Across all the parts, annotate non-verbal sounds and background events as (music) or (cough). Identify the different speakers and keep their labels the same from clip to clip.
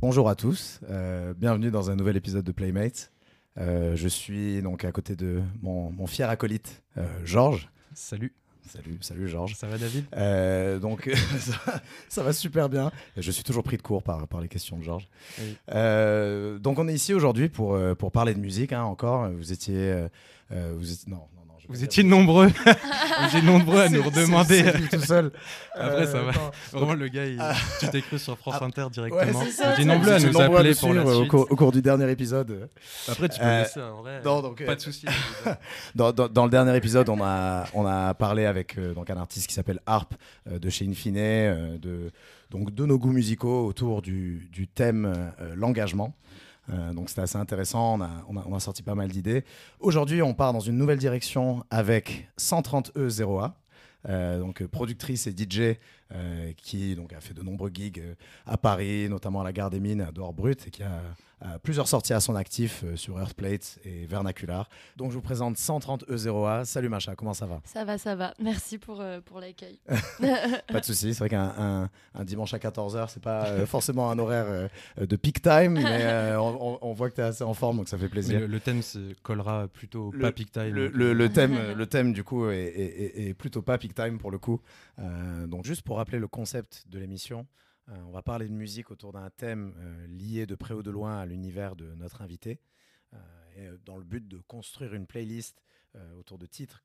Speaker 1: Bonjour à tous, euh, bienvenue dans un nouvel épisode de Playmates. Euh, je suis donc à côté de mon, mon fier acolyte, euh, Georges.
Speaker 2: Salut.
Speaker 1: Salut, salut Georges.
Speaker 2: Ça va David?
Speaker 1: Euh, donc (laughs) ça, ça va super bien. Je suis toujours pris de court par, par les questions de Georges.
Speaker 2: Oui.
Speaker 1: Euh, donc on est ici aujourd'hui pour, euh, pour parler de musique hein, encore. Vous étiez... euh, vous étiez non, non, je
Speaker 2: Vous étiez nombreux. (laughs) Vous étiez nombreux à nous redemander.
Speaker 1: tout seul.
Speaker 2: Après, ça va.
Speaker 1: non.
Speaker 2: Vraiment, le gars, il... tu t'es cru sur France
Speaker 1: Ah,
Speaker 2: Inter
Speaker 1: Ouais,
Speaker 2: directement.
Speaker 1: ça.
Speaker 2: Vous étiez nombreux à nous appeler pour la
Speaker 1: au
Speaker 2: suite.
Speaker 1: cours, au cours du dernier épisode.
Speaker 2: Après, tu peux
Speaker 1: Euh,
Speaker 2: laisser en vrai.
Speaker 1: non, donc,
Speaker 2: Pas
Speaker 1: euh,
Speaker 2: de soucis. (laughs)
Speaker 1: Dans, dans- dans le dernier épisode, on a, on a parlé avec euh, donc un artiste qui s'appelle Harp euh, de chez Infine, euh, de, donc de nos goûts musicaux autour du, du thème euh, l'engagement. Euh, donc c'était assez intéressant, on a, on a- sorti pas mal d'idées. Aujourd'hui, on part dans une nouvelle direction avec 130E0A. euh, donc euh, productrice et DJ qui donc a fait de nombreux gigs à Paris, notamment à la Gare des Mines, à Dehors Brut, et qui a plusieurs sorties à son actif euh, sur Earthplate et Vernacular. Donc je vous présente 130 E0A. Salut Macha, comment ça va?
Speaker 3: Ça va, ça va. Merci pour, euh, pour l'accueil. (laughs)
Speaker 1: Pas de souci, c'est vrai qu'un un, un dimanche à 14h, c'est pas euh, forcément un horaire euh, de peak time, mais (laughs) euh, on, voit que tu es assez en forme, donc ça fait plaisir.
Speaker 2: le, le thème se collera plutôt au
Speaker 1: Le-
Speaker 2: pas peak time.
Speaker 1: Le, le- le thème, (laughs) le thème, du coup, est, est- est- est plutôt pas peak time pour le coup. Euh, donc, juste pour rappeler le concept de l'émission, euh, on va parler de musique autour d'un thème euh, lié de près ou de loin à l'univers de notre invité, euh, et, euh, dans le but de construire une playlist euh, autour de titres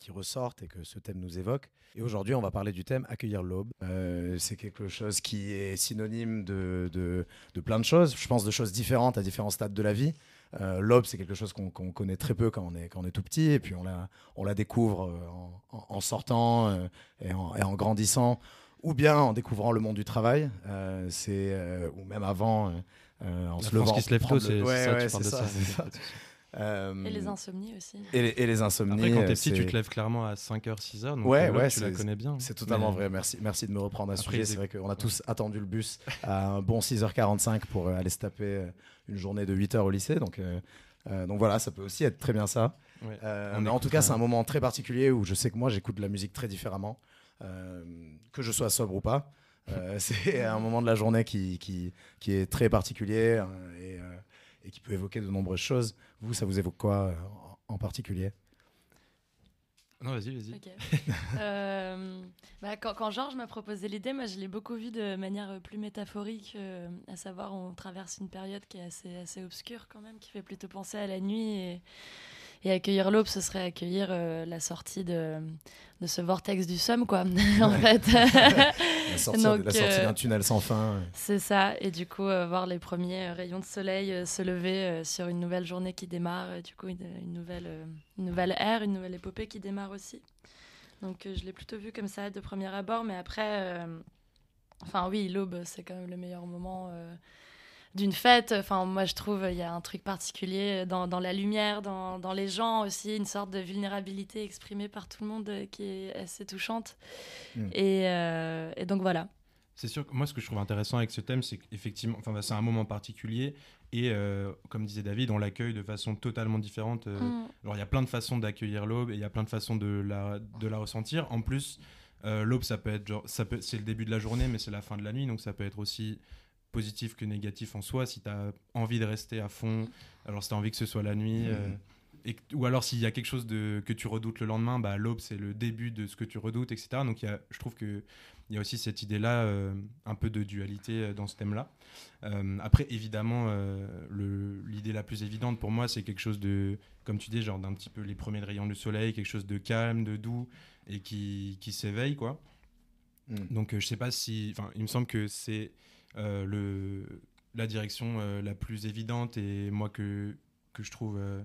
Speaker 1: qui ressortent et que ce thème nous évoque. Et aujourd'hui, on va parler du thème accueillir l'aube. Euh, c'est quelque chose qui est synonyme de, de- plein de choses, je pense de choses différentes à différents stades de la vie. Euh, L'aube, c'est quelque chose qu'on connaît très peu quand on est, tout petit, et puis on la, découvre euh, en, sortant euh, et en grandissant, ou bien en découvrant le monde du travail, euh, c'est euh, ou même avant, euh, en
Speaker 2: La
Speaker 1: se levant.
Speaker 2: qui se lève tôt, c'est ça,
Speaker 1: ouais,
Speaker 2: tu parles de
Speaker 1: c'est
Speaker 2: ça.
Speaker 1: c'est ça. (laughs) Euh,
Speaker 3: Et les insomnies aussi.
Speaker 1: et les, et les insomnies.
Speaker 2: Après, quand t'es petit, tu te lèves clairement à 5h, 6h. Donc
Speaker 1: Ouais,
Speaker 2: là,
Speaker 1: ouais,
Speaker 2: tu la connais bien.
Speaker 1: C'est totalement
Speaker 2: Mais-
Speaker 1: vrai. Merci, merci de me reprendre à ce sujet. C'est vrai qu'on a
Speaker 2: ouais.
Speaker 1: tous attendu le bus à un bon 6h45 pour aller se taper une journée de 8h au lycée. Donc, euh, donc voilà, ça peut aussi être très bien ça.
Speaker 2: Ouais.
Speaker 1: Euh,
Speaker 2: On
Speaker 1: mais en tout cas, c'est un moment très particulier où je sais que moi, j'écoute de la musique très différemment, euh, que je sois sobre ou pas. Euh, (laughs) c'est un moment de la journée qui, qui, qui est très particulier euh, et, euh, et qui peut évoquer de nombreuses choses. Vous, ça vous évoque quoi euh, en, en particulier?
Speaker 2: Non, vas-y, vas-y. (laughs)
Speaker 3: Euh, bah, quand, quand Georges m'a proposé l'idée, moi je l'ai beaucoup vu de manière euh, plus métaphorique, euh, à savoir on traverse une période qui est assez, assez obscure quand même, qui fait plutôt penser à la nuit. Et, et accueillir l'aube, ce serait accueillir euh, la sortie de, de ce vortex du somme, quoi, (laughs) en fait. (laughs)
Speaker 1: La sortie,
Speaker 3: euh,
Speaker 1: d'un tunnel sans fin.
Speaker 3: C'est ça, et du coup, euh, voir les premiers rayons de soleil se lever sur une nouvelle journée qui démarre, et du coup, une, une nouvelle, une nouvelle ère, une nouvelle épopée qui démarre aussi. Donc, je l'ai plutôt vu comme ça de premier abord, mais après, enfin, oui, l'aube, c'est quand même le meilleur moment euh, d'une fête. Enfin, moi, je trouve il y a un truc particulier dans, dans la lumière, dans, dans les gens aussi, une sorte de vulnérabilité exprimée par tout le monde qui est assez touchante.
Speaker 1: Mm.
Speaker 3: Et, euh, et donc, voilà.
Speaker 2: C'est sûr que moi, ce que je trouve intéressant avec ce thème, c'est qu'effectivement, enfin, bah, c'est un moment particulier. Et euh, comme disait David, on l'accueille de façon totalement différente. euh,
Speaker 3: Mm.
Speaker 2: Alors, il y a plein de façons d'accueillir l'aube et il y a plein de façons de la, de la ressentir. En plus, euh, l'aube, ça peut être genre, ça peut, c'est le début de la journée, mais c'est la fin de la nuit, donc ça peut être aussi positif que négatif en soi. Si tu as envie de rester à fond, alors si tu as envie que ce soit la nuit,
Speaker 1: Mhm.
Speaker 2: euh, et, ou alors s'il y a quelque chose de, que tu redoutes le lendemain, bah, l'aube, c'est le début de ce que tu redoutes, etc. Donc, il y a, je trouve que il y a aussi cette idée-là, euh, un peu de dualité euh, dans ce thème-là. Euh, après, évidemment, l'idée la plus évidente pour moi, c'est quelque chose de, comme tu dis, genre d'un petit peu les premiers rayons du soleil, quelque chose de calme, de doux et qui, qui s'éveille, quoi.
Speaker 1: Mm.
Speaker 2: Donc, je sais pas si, enfin, il me semble que c'est le la direction euh, la plus évidente et moi que que je trouve euh,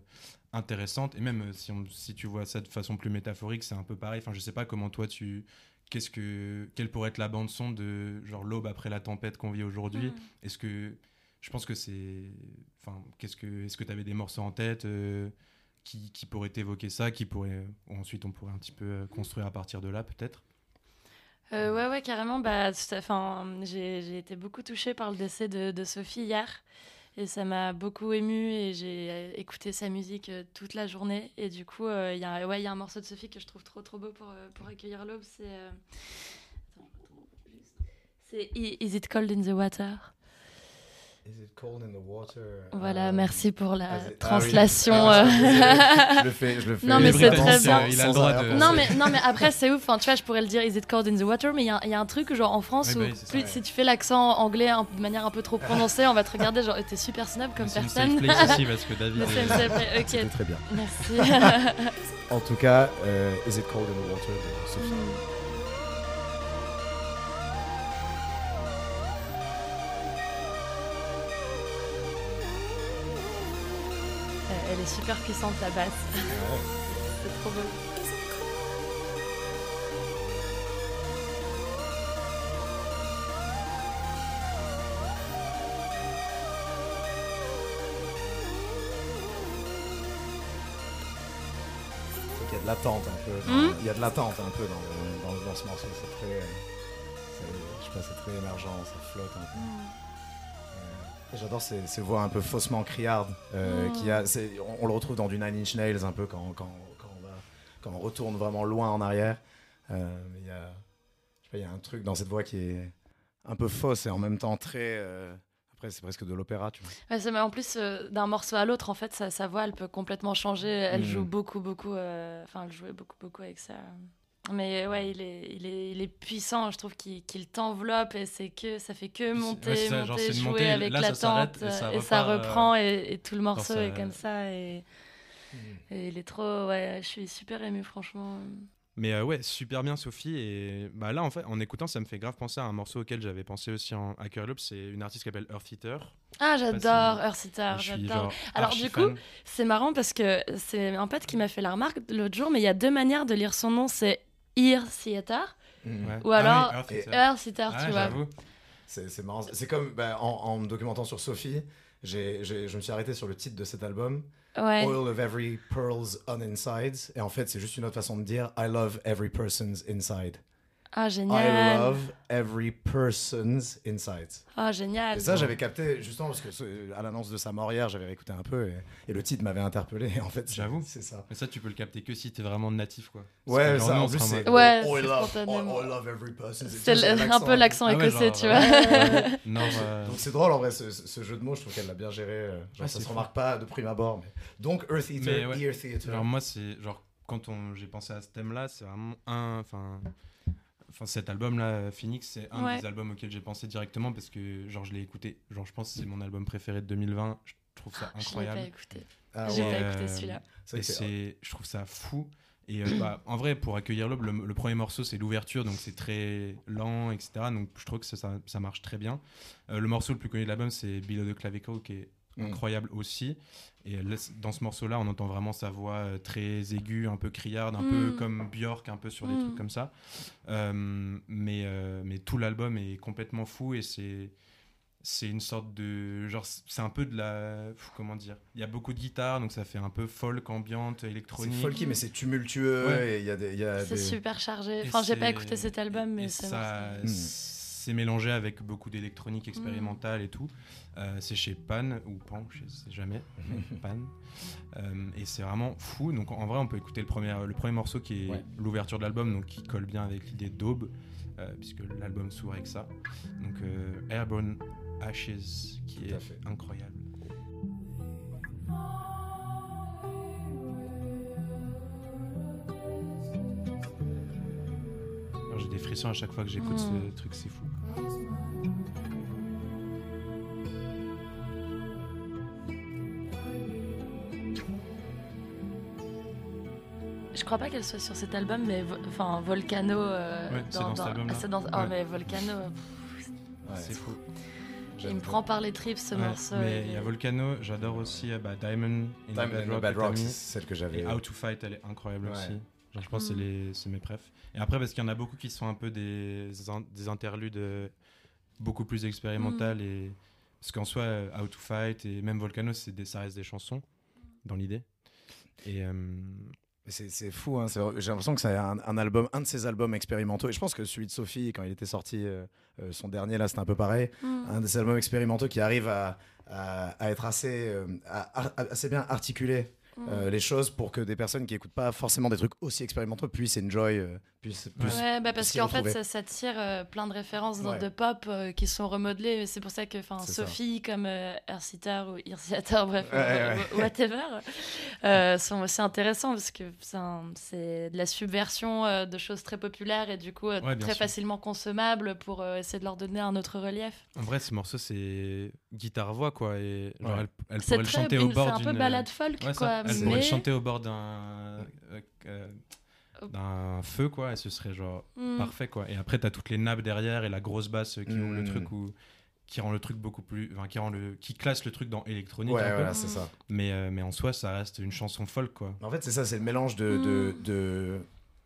Speaker 2: intéressante. Et même euh, si, on, si tu vois ça de façon plus métaphorique, c'est un peu pareil. Enfin, je sais pas comment toi tu qu'est-ce que quelle pourrait être la bande son de genre l'aube après la tempête qu'on vit aujourd'hui.
Speaker 3: Mm.
Speaker 2: Est-ce que je pense que c'est enfin qu'est-ce que est-ce que tu avais des morceaux en tête euh, qui, qui pourraient évoquer ça, qui pourraient ou ensuite on pourrait un petit peu euh, construire à partir de là peut-être?
Speaker 3: Euh, ouais, ouais, carrément. Bah, j'ai été beaucoup touchée par le décès de, Sophie hier. Et ça m'a beaucoup ému et j'ai euh, écouté sa musique euh, toute la journée. Et du coup, il y, a, ouais, y a un morceau de Sophie que je trouve trop trop beau pour, pour accueillir l'aube. C'est Is It Cold in the Water
Speaker 1: Is it cold in the water?
Speaker 3: Voilà,
Speaker 1: Um,
Speaker 3: merci pour la
Speaker 1: ah, c'est- ah oui.
Speaker 3: translation.
Speaker 1: Ah,
Speaker 3: euh.
Speaker 1: je le fais, je le fais.
Speaker 3: Non, mais c'est très bien.
Speaker 2: Il a le
Speaker 1: Sans
Speaker 2: droit
Speaker 1: arrière-pensée.
Speaker 2: de.
Speaker 3: Non mais, non mais après c'est ouf, enfin, tu vois je pourrais le dire Is it cold in the water? Mais il y, a- il y a un truc genre en France où
Speaker 2: bah c'est ça,
Speaker 1: ouais.
Speaker 3: si tu fais l'accent anglais de manière un peu trop prononcée on va te regarder genre t'es super snob comme
Speaker 2: C'est
Speaker 3: personne.
Speaker 2: place aussi (laughs) parce que David.
Speaker 3: C'est ok
Speaker 1: très bien.
Speaker 3: merci.
Speaker 1: En tout cas, euh, Is it cold in the water? De Sophie.
Speaker 3: Mm. Super puissante la basse, c'est trop beau.
Speaker 1: Qu'il y a de l'attente un peu.
Speaker 3: Hmm?
Speaker 1: Il y a de l'attente un peu dans, dans, dans ce morceau. C'est très. c'est- Je sais pas, c'est très émergent, ça flotte un peu. Euh, J'adore ces, ces voix un peu faussement criardes. euh,
Speaker 3: Mm.
Speaker 1: a, c'est- on, on le retrouve dans du Nine Inch Nails un peu quand, quand, quand on, va, quand on retourne vraiment loin en arrière. Euh, il y, a, un truc dans cette voix qui est un peu fausse et en même temps très. euh, après, c'est presque de l'opéra, tu vois.
Speaker 3: Ouais, c'est- mais en plus, euh, d'un morceau à l'autre, en fait, sa, sa voix, elle peut complètement changer. Elle
Speaker 1: Mm.
Speaker 3: joue beaucoup, beaucoup. Enfin, elle jouait beaucoup, beaucoup avec ça. Mais ouais, il est, il est, il est puissant. Je trouve qu'il qu'il t'enveloppe et c'est que ça fait que monter,
Speaker 2: ouais, ça, genre,
Speaker 3: monter,
Speaker 2: c'est une
Speaker 3: jouer
Speaker 2: montée,
Speaker 3: avec
Speaker 2: là, s'arrête
Speaker 3: l'attente
Speaker 2: et ça
Speaker 3: et ça
Speaker 2: euh,
Speaker 3: reprend et, et tout le morceau est comme ça et, et il est trop. Ouais, je suis super émue, franchement.
Speaker 2: Mais euh, ouais, super bien Sophie. Et bah là, en fait, en écoutant, ça me fait grave penser à un morceau auquel j'avais pensé aussi en Hacker Loop. C'est une artiste qui s'appelle Earth Eater.
Speaker 3: Ah, j'adore j'adore.
Speaker 2: genre
Speaker 3: Alors, du coup. C'est marrant parce que c'est un pote qui m'a fait la remarque l'autre jour, mais il y a deux manières de lire son nom. C'est Ear Theater
Speaker 2: Ouais.
Speaker 3: Ou
Speaker 2: Ah
Speaker 3: alors-
Speaker 2: oui,
Speaker 1: Et-
Speaker 2: Eater.
Speaker 3: Earth Theater,
Speaker 2: Ah,
Speaker 3: tu vois.
Speaker 1: C'est c'est marrant. C'est comme bah, en, en me documentant sur Sophie, je me suis arrêté sur le titre de cet album,
Speaker 3: Ouais.
Speaker 1: Oil of Every Pearl's on Inside. Et en fait, c'est juste une autre façon de dire I love every person's inside.
Speaker 3: Ah,
Speaker 1: I
Speaker 3: génial.
Speaker 1: love every person's inside.
Speaker 3: Ah, génial.
Speaker 1: Et ça, j'avais capté justement parce que ce- à l'annonce de sa mort hier, j'avais réécouté un peu et, et le titre m'avait interpellé. Et (laughs) en fait,
Speaker 2: J'avoue.
Speaker 1: c'est ça.
Speaker 2: Mais ça, tu peux le capter que si t'es vraiment natif, quoi. Parce
Speaker 1: Ouais, ça en plus, c'est
Speaker 3: Ouais,
Speaker 1: I
Speaker 3: c'est
Speaker 1: love,
Speaker 3: spontanément.
Speaker 1: I love every person's
Speaker 3: C'est un peu l'accent
Speaker 2: Ah
Speaker 3: écossais,
Speaker 2: genre,
Speaker 3: tu vois.
Speaker 1: Ouais. (laughs)
Speaker 2: Nord, euh,
Speaker 1: Donc c'est drôle en vrai ce, ce jeu de mots, je trouve qu'elle l'a bien géré. euh, Genre,
Speaker 2: Ouais,
Speaker 1: ça se
Speaker 2: fou.
Speaker 1: remarque pas de prime abord. Mais... Donc Earth Eater,
Speaker 2: Mais ouais.
Speaker 1: Ear Theater.
Speaker 2: Genre moi c'est genre quand on j'ai pensé à ce thème là c'est vraiment un enfin enfin cet album là Phoenix c'est un
Speaker 3: Ouais.
Speaker 2: des albums auxquels j'ai pensé directement parce que genre je l'ai écouté genre je pense que c'est mon album préféré de 2020 je trouve ça
Speaker 3: Je l'ai pas
Speaker 2: incroyable
Speaker 3: écouté.
Speaker 1: Ah
Speaker 3: J'ai
Speaker 1: ouais.
Speaker 3: pas
Speaker 2: Euh,
Speaker 3: écouté celui-là.
Speaker 2: Et
Speaker 1: c'est
Speaker 2: je trouve ça fou et euh, bah, en vrai pour accueillir l'aube le, le premier morceau c'est l'ouverture donc c'est très lent etc donc je trouve que ça, ça, ça marche très bien Euh, le morceau le plus connu de l'album c'est Below the Clavicle qui est
Speaker 1: Mm.
Speaker 2: incroyable aussi. Et dans ce morceau-là, on entend vraiment sa voix euh, très aiguë, un peu criarde, un peu
Speaker 3: Mm.
Speaker 2: comme Björk, un peu sur des
Speaker 3: Mm.
Speaker 2: trucs comme ça. Euh, mais, euh, mais tout l'album est complètement fou et c'est c'est une sorte de genre c'est un peu de la comment dire? Il y a beaucoup de guitare donc ça fait un peu folk ambiante
Speaker 1: C'est
Speaker 2: électronique
Speaker 1: folky, mais c'est tumultueux.
Speaker 2: Ouais.
Speaker 1: Et il y a des. il Y a
Speaker 3: C'est
Speaker 1: des...
Speaker 3: super chargé.
Speaker 2: Et
Speaker 3: Enfin, j'ai pas écouté cet album, mais
Speaker 2: ça
Speaker 1: Mm.
Speaker 2: C'est mélangé avec beaucoup d'électronique expérimentale et tout Euh, c'est chez Pan ou Pan je sais jamais mais (laughs) Pan Euh, et c'est vraiment fou donc en vrai on peut écouter le premier le premier morceau qui est
Speaker 1: Ouais.
Speaker 2: l'ouverture de l'album donc qui colle bien avec l'idée d'aube euh, puisque l'album s'ouvre avec ça donc euh, Airborne Ashes qui
Speaker 1: Tout
Speaker 2: est
Speaker 1: fait.
Speaker 2: incroyable Alors, J'ai des frissons à chaque fois que j'écoute
Speaker 3: Mm.
Speaker 2: ce truc, c'est fou.
Speaker 3: Crois pas qu'elle soit sur cet album, mais vo- enfin Volcano. euh,
Speaker 2: Ouais, c'est dans cet
Speaker 3: ah, dans- Oh, mais Volcano,
Speaker 1: Ouais,
Speaker 2: c'est fou.
Speaker 3: il me prend par les tripes ce
Speaker 2: Ouais,
Speaker 3: morceau.
Speaker 2: mais
Speaker 3: il
Speaker 2: il y a Volcano, j'adore aussi euh, bah, Diamond in the Bad Rock,
Speaker 1: Bad Rock, celle que j'avais.
Speaker 2: Et How to Fight, elle est incroyable
Speaker 1: Ouais.
Speaker 2: aussi. Genre, je pense que c'est
Speaker 3: Mm.
Speaker 2: les- c'est mes prefs. Et après, parce qu'il y en a beaucoup qui sont un peu des, in- des interludes euh, beaucoup plus expérimentales. Et... Parce qu'en soi, euh, How to Fight et même Volcano, c'est des, ça reste des chansons dans l'idée. Et, euh,
Speaker 1: C'est fou, hein, j'ai l'impression que c'est un, un album, un de ses albums expérimentaux. Et je pense que celui de Sophie, quand il était sorti, euh, euh, son dernier là, c'était un peu pareil.
Speaker 3: Mm.
Speaker 1: Un de ces albums expérimentaux qui arrive à, à- à être assez, euh, à- assez bien articulé
Speaker 3: Mm.
Speaker 1: euh, les choses pour que des personnes qui écoutent pas forcément des trucs aussi expérimentaux puissent enjoy, euh, puissent, puissent-
Speaker 3: Ouais, bah parce qu'en fait, ça, ça tire euh, plein de références
Speaker 1: Ouais.
Speaker 3: de pop euh, qui sont remodelées. C'est pour ça que
Speaker 1: ça.
Speaker 3: Sophie, comme euh, Earthsitter ou Earthsitter, (laughs) bref,
Speaker 1: Ouais, ouais.
Speaker 3: whatever, euh, sont aussi intéressants parce que c'est de la subversion euh, de choses très populaires et du coup euh, très
Speaker 2: sûr.
Speaker 3: facilement consommables pour euh, essayer de leur donner un autre relief.
Speaker 2: En vrai, ce morceau, c'est guitare-voix, quoi. Et genre,
Speaker 1: Ouais.
Speaker 2: elle, elle
Speaker 3: C'est
Speaker 2: pourrait le
Speaker 3: très-
Speaker 2: chanter au bord
Speaker 3: c'est un
Speaker 2: d'une.
Speaker 3: peu balade folk,
Speaker 2: Ouais, ça.
Speaker 3: quoi.
Speaker 2: Elle pourrait
Speaker 3: mais
Speaker 2: le chanter au bord d'un. euh, euh, d'un feu, quoi. Et ce serait genre
Speaker 3: Mm.
Speaker 2: parfait, quoi. Et après, t'as toutes les nappes derrière et la grosse basse qui ouvre le
Speaker 1: Mm.
Speaker 2: truc ou qui rend le truc beaucoup plus. Enfin, qui, rend le... qui classe le truc dans électronique.
Speaker 1: Ouais,
Speaker 2: un peu.
Speaker 1: voilà, c'est ça.
Speaker 2: Mais, euh, mais en soi, ça reste une chanson folk, quoi.
Speaker 1: En fait, c'est ça, c'est le mélange de, de,
Speaker 3: Mm.
Speaker 1: de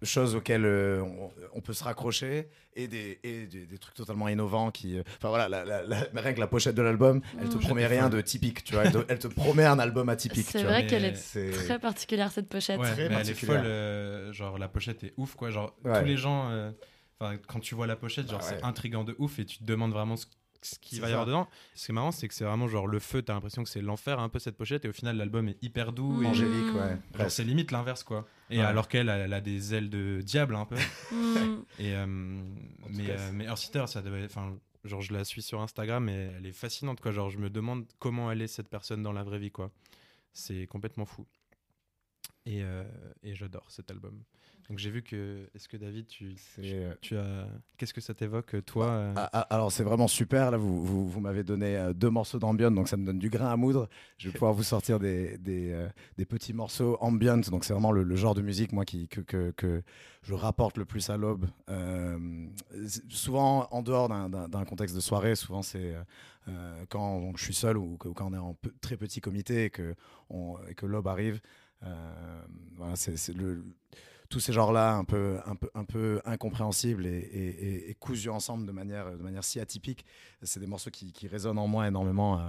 Speaker 1: choses auxquelles euh, on, on peut se raccrocher et des, et des, des trucs totalement innovants qui. euh, Enfin voilà, la, la- la- rien que la pochette de l'album, elle te promet rien de typique, tu vois. Elle te, elle te promet un album atypique,
Speaker 3: C'est
Speaker 1: tu
Speaker 3: vrai qu'elle est très particulière cette pochette.
Speaker 2: Ouais,
Speaker 1: Très
Speaker 2: mais elle est
Speaker 1: particulière.
Speaker 2: folle. euh, genre, la pochette est ouf, quoi. Genre,
Speaker 1: Ouais.
Speaker 2: tous les gens. euh, Enfin, quand tu vois la pochette, genre,
Speaker 1: Bah
Speaker 2: c'est
Speaker 1: ouais.
Speaker 2: intriguant de ouf et tu te demandes vraiment ce, ce qu'il
Speaker 1: C'est
Speaker 2: va y avoir dedans. Ce qui est marrant, c'est que c'est vraiment genre le feu, t'as l'impression que c'est l'enfer un peu cette pochette et au final, l'album est hyper doux. Et,
Speaker 1: angélique, ouais.
Speaker 2: c'est limite l'inverse, quoi. Et
Speaker 1: Ouais.
Speaker 2: alors qu'elle, elle, a des ailes de diable un peu. (laughs)
Speaker 3: Mm.
Speaker 2: Et, euh, mais,
Speaker 1: cas,
Speaker 2: euh, mais Earthsitter, ça devait. Enfin, genre, je la suis sur Instagram et elle est fascinante, quoi. Genre, je me demande comment elle est cette personne dans la vraie vie, quoi. C'est complètement fou. Et, euh, et j'adore cet album. Donc, j'ai vu que. Est-ce que David, tu, tu,
Speaker 1: euh,
Speaker 2: as. Qu'est-ce que ça t'évoque, toi euh,
Speaker 1: Ah, ah, alors c'est vraiment super, là vous, vous, vous m'avez donné euh, deux morceaux d'ambient, donc ça me donne du grain à moudre. Je vais pouvoir vous sortir des, des, euh, des petits morceaux ambient, donc c'est vraiment le, le genre de musique moi qui, que, que, que je rapporte le plus à l'aube. Euh, souvent en dehors d'un- contexte de soirée, souvent c'est euh, euh, quand je suis seul ou, quand on est en très petit comité et que, on, et que l'aube arrive. Euh, voilà, c'est le tous ces genres-là un peu, incompréhensibles et, et, cousus ensemble de manière, si atypique, c'est des morceaux qui, résonnent en moi énormément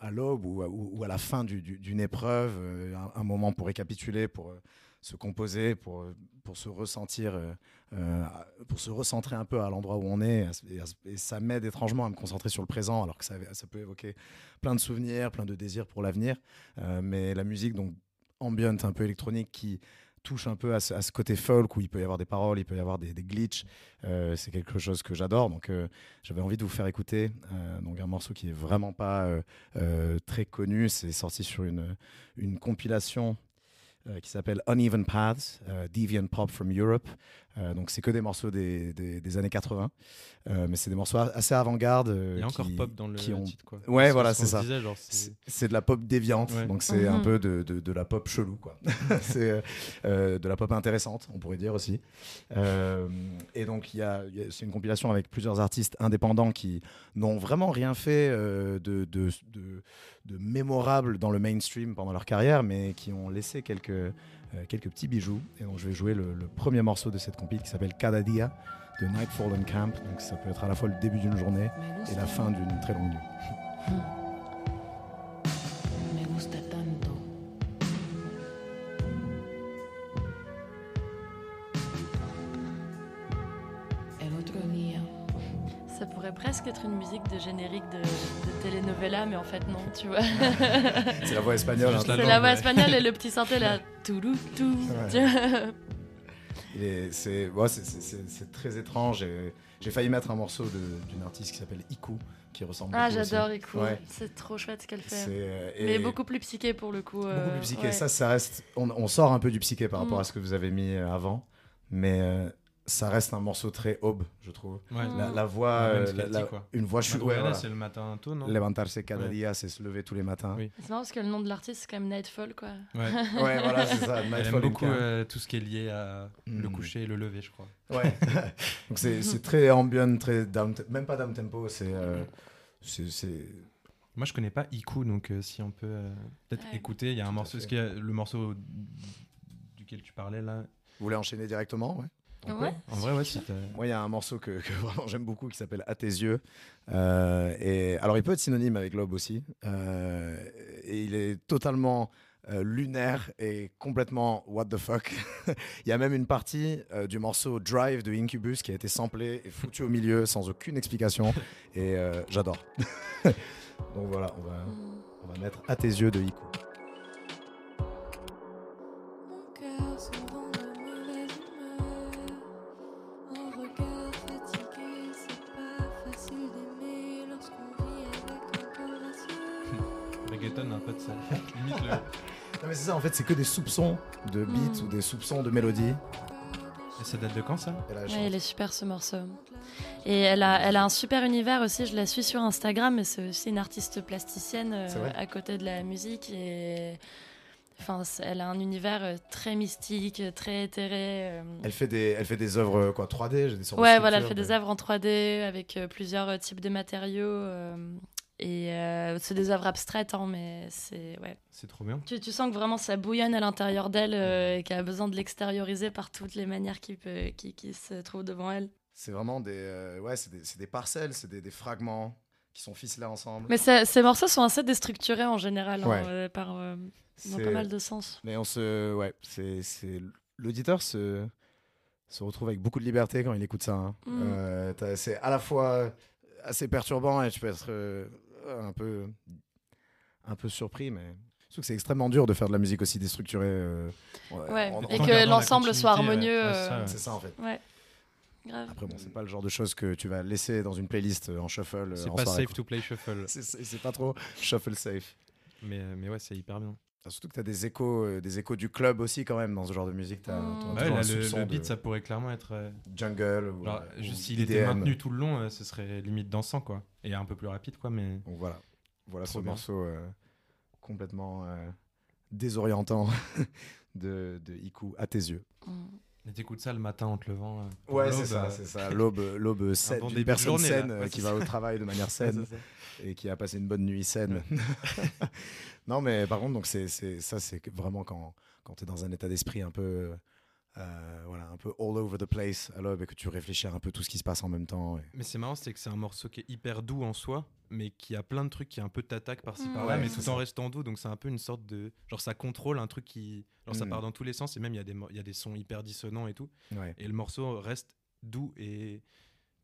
Speaker 1: à, l'aube ou, à- la fin du- du- d'une épreuve, euh, un, moment pour récapituler, pour euh, se composer, pour, euh, se ressentir, pour se recentrer un peu à l'endroit où on est. Et, ça m'aide étrangement à me concentrer sur le présent, alors que ça, peut évoquer plein de souvenirs, plein de désirs pour l'avenir. Mais la musique, donc ambient, un peu électronique, qui touche un peu à ce, côté folk où il peut y avoir des paroles, il peut y avoir des, des glitches. Euh, c'est quelque chose que j'adore. Donc, euh, j'avais envie de vous faire écouter euh, donc un morceau qui est vraiment pas très connu. C'est sorti sur une, compilation qui s'appelle Uneven Paths, Deviant Pop from Europe. Euh, donc, c'est que des morceaux des, des- des années 80. Euh, mais c'est des morceaux assez avant-garde. euh,
Speaker 2: Il y a encore
Speaker 1: qui-
Speaker 2: pop dans le
Speaker 1: qui ont-
Speaker 2: titre, quoi.
Speaker 1: Ouais,
Speaker 2: C'est
Speaker 1: voilà,
Speaker 2: ce
Speaker 1: c'est ça.
Speaker 2: se disait, genre, c'est-
Speaker 1: de la pop déviante,
Speaker 2: Ouais.
Speaker 1: donc c'est un
Speaker 3: Mhm.
Speaker 1: peu de, de- de la pop chelou, quoi. (laughs) c'est euh, de la pop intéressante, on pourrait dire aussi. Euh, et donc, il y a, y a- c'est une compilation avec plusieurs artistes indépendants qui n'ont vraiment rien fait euh, de, de, de- de mémorable dans le mainstream pendant leur carrière, mais qui ont laissé quelques, quelques petits bijoux. Et donc, je vais jouer le, le premier morceau de cette compil qui s'appelle Cada Dia de Nightfall and Camp. Donc, ça peut être à la fois le début d'une journée et la fin d'une très longue nuit. (laughs)
Speaker 3: presque être une musique de générique de, de telenovela, mais en fait non, tu vois. (laughs)
Speaker 1: C'est la voix espagnole.
Speaker 2: juste
Speaker 1: hein.
Speaker 2: la
Speaker 3: C'est voix espagnole et le petit (laughs) synthé là. Tout.
Speaker 1: Et c'est ouais, c'est- c'est- c'est- c'est très étrange. J'ai failli mettre un morceau d'une artiste qui s'appelle Iku, qui ressemble
Speaker 3: Ah, j'adore Iku.
Speaker 1: Ouais.
Speaker 3: C'est trop chouette ce qu'elle
Speaker 1: C'est,
Speaker 3: fait.
Speaker 1: euh,
Speaker 3: Mais beaucoup plus psyché pour le coup.
Speaker 1: beaucoup
Speaker 3: euh,
Speaker 1: plus psyché.
Speaker 3: ouais.
Speaker 1: Ça, ça reste. On, on sort un peu du psyché par rapport
Speaker 3: Mm.
Speaker 1: à ce que vous avez mis euh, avant, mais euh, ça reste un morceau très aube, je trouve.
Speaker 2: Ouais.
Speaker 1: La, la voix, euh, la- la-
Speaker 2: quoi.
Speaker 1: une voix chou- ouais, voilà.
Speaker 2: c'est le matin tôt, non?
Speaker 1: Levantarse cada
Speaker 2: Ouais.
Speaker 1: dia, c'est se lever tous les matins.
Speaker 2: Oui.
Speaker 3: C'est marrant parce que le nom de l'artiste, c'est quand même Nightfall, quoi.
Speaker 2: Ouais. (laughs)
Speaker 1: Ouais, voilà, c'est ça. Nightfall
Speaker 2: aime
Speaker 1: in
Speaker 2: beaucoup euh, tout ce qui est lié à le
Speaker 1: Mm.
Speaker 2: coucher et le lever, je crois.
Speaker 1: Ouais. (laughs) Donc c'est c'est très ambient, très down, même pas down tempo. C'est euh, c'est- c'est
Speaker 2: Moi, je connais pas Iku, donc euh, si on peut euh, peut-être
Speaker 3: Ouais.
Speaker 2: écouter, il y a un
Speaker 1: Tout
Speaker 2: morceau, le morceau duquel tu parlais là
Speaker 1: Vous voulez enchaîner directement ouais?
Speaker 3: Ouais.
Speaker 2: En vrai, ouais, si t'as-
Speaker 1: Moi, il y a un morceau que, que (laughs) vraiment j'aime beaucoup qui s'appelle À tes yeux. Euh, et alors, il peut être synonyme avec l'aube aussi. Euh, et il est totalement euh, lunaire et complètement what the fuck. (laughs) Il y a même une partie euh, du morceau Drive de Incubus qui a été samplé et foutu au milieu sans aucune explication. Et euh, j'adore. (laughs) Donc voilà, on va, on va mettre à tes yeux de Iku.
Speaker 4: C'est
Speaker 2: ça,
Speaker 1: en fait, c'est que des soupçons de beats
Speaker 3: Mm.
Speaker 1: ou des soupçons de mélodie.
Speaker 2: Et ça date de quand ça?
Speaker 3: Ouais, il est super ce morceau. Et elle a, elle a un super univers aussi, je la suis sur Instagram, mais c'est aussi une artiste plasticienne euh, à côté de la musique. Et enfin, elle a un univers euh, très mystique, très éthéré. euh.
Speaker 1: Elle fait des, elle fait des œuvres quoi 3D, j'ai des
Speaker 3: Ouais, voilà, elle fait des œuvres en 3D avec euh, plusieurs types de matériaux. Et euh, c'est des œuvres abstraites, hein, mais c'est. Ouais.
Speaker 2: C'est trop bien.
Speaker 3: Tu, tu sens que vraiment ça bouillonne à l'intérieur d'elle euh, et qu'elle a besoin de l'extérioriser par toutes les manières qui, peut, qui, qui se trouvent devant elle.
Speaker 1: C'est vraiment des, euh, ouais, c'est des, c'est des parcelles, c'est des, des fragments qui sont ficelés ensemble.
Speaker 3: Mais ça- ces morceaux sont assez déstructurés en général, hein,
Speaker 1: Ouais.
Speaker 3: euh, par, euh, dans pas mal de sens.
Speaker 1: Mais on se, ouais, c'est, c'est l'auditeur se, se retrouve avec beaucoup de liberté quand il écoute ça. hein.
Speaker 3: Mm.
Speaker 1: Euh, c'est à la fois assez perturbant et tu peux être euh, un peu, un peu surpris, mais surtout que c'est extrêmement dur de faire de la musique aussi déstructurée. euh,
Speaker 3: Ouais,
Speaker 1: en-
Speaker 3: et
Speaker 1: en-
Speaker 3: que l'ensemble soit harmonieux. Euh,
Speaker 2: ouais.
Speaker 1: C'est ça en fait.
Speaker 3: ouais. Grave.
Speaker 1: Après bon, c'est pas le genre de choses que tu vas laisser dans une playlist euh, en shuffle. euh,
Speaker 2: C'est
Speaker 1: en
Speaker 2: pas
Speaker 1: soirée,
Speaker 2: safe to play shuffle. (laughs)
Speaker 1: C'est, pas trop shuffle safe.
Speaker 2: Mais, euh, mais ouais, c'est hyper bien.
Speaker 1: Surtout que tu as des échos, euh, des échos du club aussi quand même dans ce genre de musique.
Speaker 3: Mm. Ouais,
Speaker 2: là,
Speaker 1: un
Speaker 2: le, le beat,
Speaker 1: de
Speaker 2: ça pourrait clairement être. euh,
Speaker 1: jungle ou,
Speaker 2: genre,
Speaker 1: ou
Speaker 2: juste s'il était maintenu tout le long, euh, ce serait limite dansant, quoi. Et un peu plus rapide, quoi. Mais
Speaker 1: Donc voilà, voilà
Speaker 2: Trop
Speaker 1: ce
Speaker 2: bien.
Speaker 1: morceau euh, complètement euh, désorientant (laughs) de, de Iku à tes yeux.
Speaker 3: Mm.
Speaker 2: Et t'écoutes ça le matin en te levant. euh,
Speaker 1: Ouais, c'est ça,
Speaker 2: euh,
Speaker 1: c'est ça. (laughs) L'aube, l'aube saine,
Speaker 2: bon
Speaker 1: personne
Speaker 2: journée,
Speaker 1: saine
Speaker 2: Ouais,
Speaker 1: qui va
Speaker 2: ça.
Speaker 1: au travail de manière (laughs) saine et qui a passé une bonne nuit saine. (laughs) non, mais par contre, donc c'est, c'est, ça, c'est vraiment quand, quand tu es dans un état d'esprit un peu, euh, voilà, un peu all over the place à l'aube et que tu réfléchis à un peu tout ce qui se passe en même temps. et-
Speaker 2: Mais c'est marrant, c'est que c'est un morceau qui est hyper doux en soi, mais qui a plein de trucs qui un peu t'attaquent par-ci
Speaker 3: Mm.
Speaker 2: par-là,
Speaker 1: Ouais,
Speaker 2: mais tout en restant doux. Donc c'est un peu une sorte de. Genre ça contrôle un truc qui. Genre ça
Speaker 1: Mm.
Speaker 2: part dans tous les sens, et même il y, a des mo- y a des sons hyper dissonants et tout.
Speaker 1: Ouais.
Speaker 2: Et le morceau reste doux et.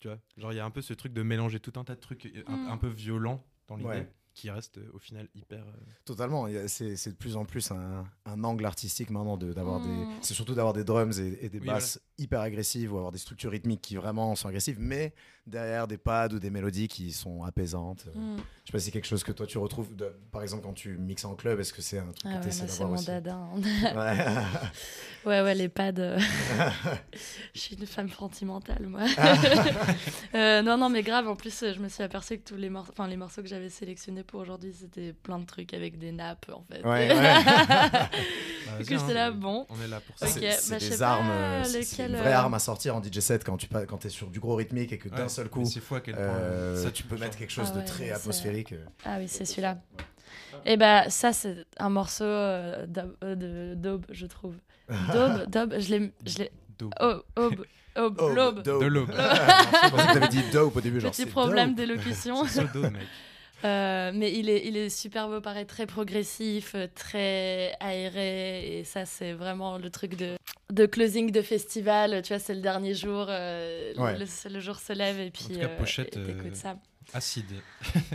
Speaker 2: Tu vois Genre il y a un peu ce truc de mélanger tout un tas de trucs un,
Speaker 3: Mm.
Speaker 2: un peu violents dans l'idée,
Speaker 1: Ouais.
Speaker 2: Qui reste euh, au final hyper. euh,
Speaker 1: Totalement, c'est de plus en plus un, un angle artistique maintenant de- d'avoir des, c'est surtout d'avoir des drums et, et des
Speaker 2: Oui,
Speaker 1: basses hyper agressives ou avoir des structures rythmiques qui vraiment sont agressives, mais derrière des pads ou des mélodies qui sont apaisantes.
Speaker 3: Mm.
Speaker 1: Je sais pas si c'est quelque chose que toi tu retrouves, de- par exemple quand tu mixes en club, est-ce que c'est un truc
Speaker 3: Ah
Speaker 1: que
Speaker 3: ouais, c'est mon
Speaker 1: aussi
Speaker 3: dada. hein.
Speaker 1: Ouais. (laughs)
Speaker 3: ouais, ouais, les pads. euh, (laughs) je suis une femme sentimentale, moi. (laughs) Euh, non, non, mais grave. En plus, euh, je me suis aperçue que tous les, morceaux, enfin, les morceaux que j'avais sélectionnés pour aujourd'hui, c'était plein de trucs avec des nappes, en fait.
Speaker 1: Ouais, ouais.
Speaker 2: bah,
Speaker 3: Du
Speaker 2: vas-y,
Speaker 3: coup, j'étais là, bon.
Speaker 2: On est là pour ça.
Speaker 1: C'est
Speaker 3: bah,
Speaker 1: des
Speaker 3: sais pas
Speaker 1: c'est une vraie arme à sortir en DJ set quand tu quand es sur du gros rythmique et que d'un seul coup
Speaker 2: point.
Speaker 1: euh,
Speaker 2: ça,
Speaker 1: tu peux mettre quelque chose
Speaker 3: Ah
Speaker 1: de très atmosphérique.
Speaker 3: Ah oui, c'est celui-là. Et bah, ça, c'est un morceau euh, euh, de d'aube, je trouve. D'aube, (laughs) d'aube, je l'ai. je l'ai-
Speaker 2: Dope.
Speaker 3: Oh, aube, aube, l'aube.
Speaker 1: dope.
Speaker 2: De l'aube. (laughs)
Speaker 1: Je pensais que t'avais dit dope au début, genre
Speaker 3: Petit problème d'élocution. (laughs) Euh, mais il est, il est super beau, pareil, très progressif, très aéré. Et ça, c'est vraiment le truc de, de closing de festival. Tu vois, c'est le dernier jour. euh, le-
Speaker 1: Ouais.
Speaker 3: le, le jour se lève et puis.
Speaker 2: tout cas,
Speaker 3: euh,
Speaker 2: pochette, euh,
Speaker 3: ça.
Speaker 2: Acide.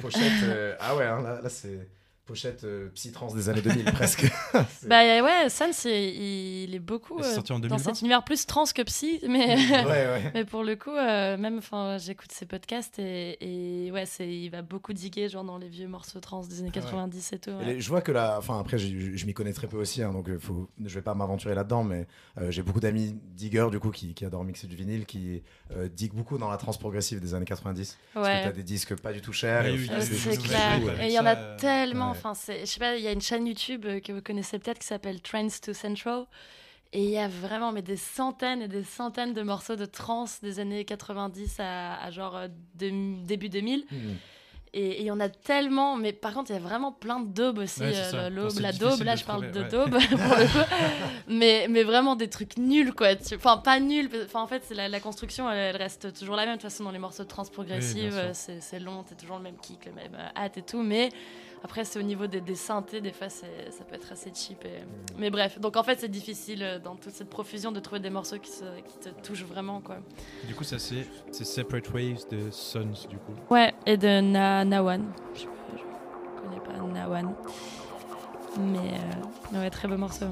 Speaker 1: Pochette, euh, ah ouais, hein, là, là, c'est pochette euh, psy-trance des années 2000 presque. (laughs)
Speaker 3: Bah ouais, Sans, c'est- il est beaucoup euh,
Speaker 2: sorti en
Speaker 3: dans
Speaker 2: 2020?
Speaker 3: cet univers plus trans que psy, mais.
Speaker 1: ouais, (laughs) ouais.
Speaker 3: Mais pour le coup, euh, même, enfin, j'écoute ses podcasts et, et ouais, c'est, il va beaucoup diguer genre dans les vieux morceaux trans des années
Speaker 1: Ah ouais.
Speaker 3: 90 et tout. Ouais.
Speaker 1: je vois que là, enfin après, je m'y connais très peu aussi, hein, donc euh, faut, je vais pas m'aventurer là-dedans, mais euh, j'ai beaucoup d'amis diggers du coup qui, qui adorent mixer du vinyle, qui euh, diguent beaucoup dans la trance progressive des années 90. Parce que t'as des disques pas du tout chers. Et
Speaker 2: oui,
Speaker 3: Euh,
Speaker 1: c'est
Speaker 3: clair. Et il y en a
Speaker 2: euh,
Speaker 3: tellement. Enfin, je sais pas, il y a une chaîne YouTube euh, que vous connaissez peut-être qui s'appelle Trends to Central. Et il y a vraiment mais des centaines et des centaines de morceaux de trance des années 90 à, à genre euh, de- début 2000.
Speaker 1: Hmm.
Speaker 3: Et il y en a tellement, mais par contre, il y a vraiment plein de daubes aussi.
Speaker 2: Ouais,
Speaker 3: euh, l'aube, la daube, là je parle
Speaker 2: trouver,
Speaker 3: de
Speaker 2: ouais.
Speaker 3: daube, (laughs) pour le coup. mais, mais vraiment des trucs nuls, quoi. Enfin, pas nuls, enfin, en fait, c'est la, la construction, elle, elle reste toujours la même. De toute façon, dans les morceaux de trans progressive,
Speaker 2: Oui,
Speaker 3: c'est long, c'est toujours le même kick, le même hâte et tout. Mais Après, c'est au niveau des, des synthés, des fois, ça peut être assez cheap. et-. Mais bref, donc en fait, c'est difficile euh, dans toute cette profusion de trouver des morceaux qui, se- qui te touchent vraiment, quoi.
Speaker 2: Du coup, ça c'est c'est Separate Waves de Sons, du coup.
Speaker 3: Ouais, et de Na Nawan. Je, je connais pas Nawan. Mais euh, ouais, très beau morceau.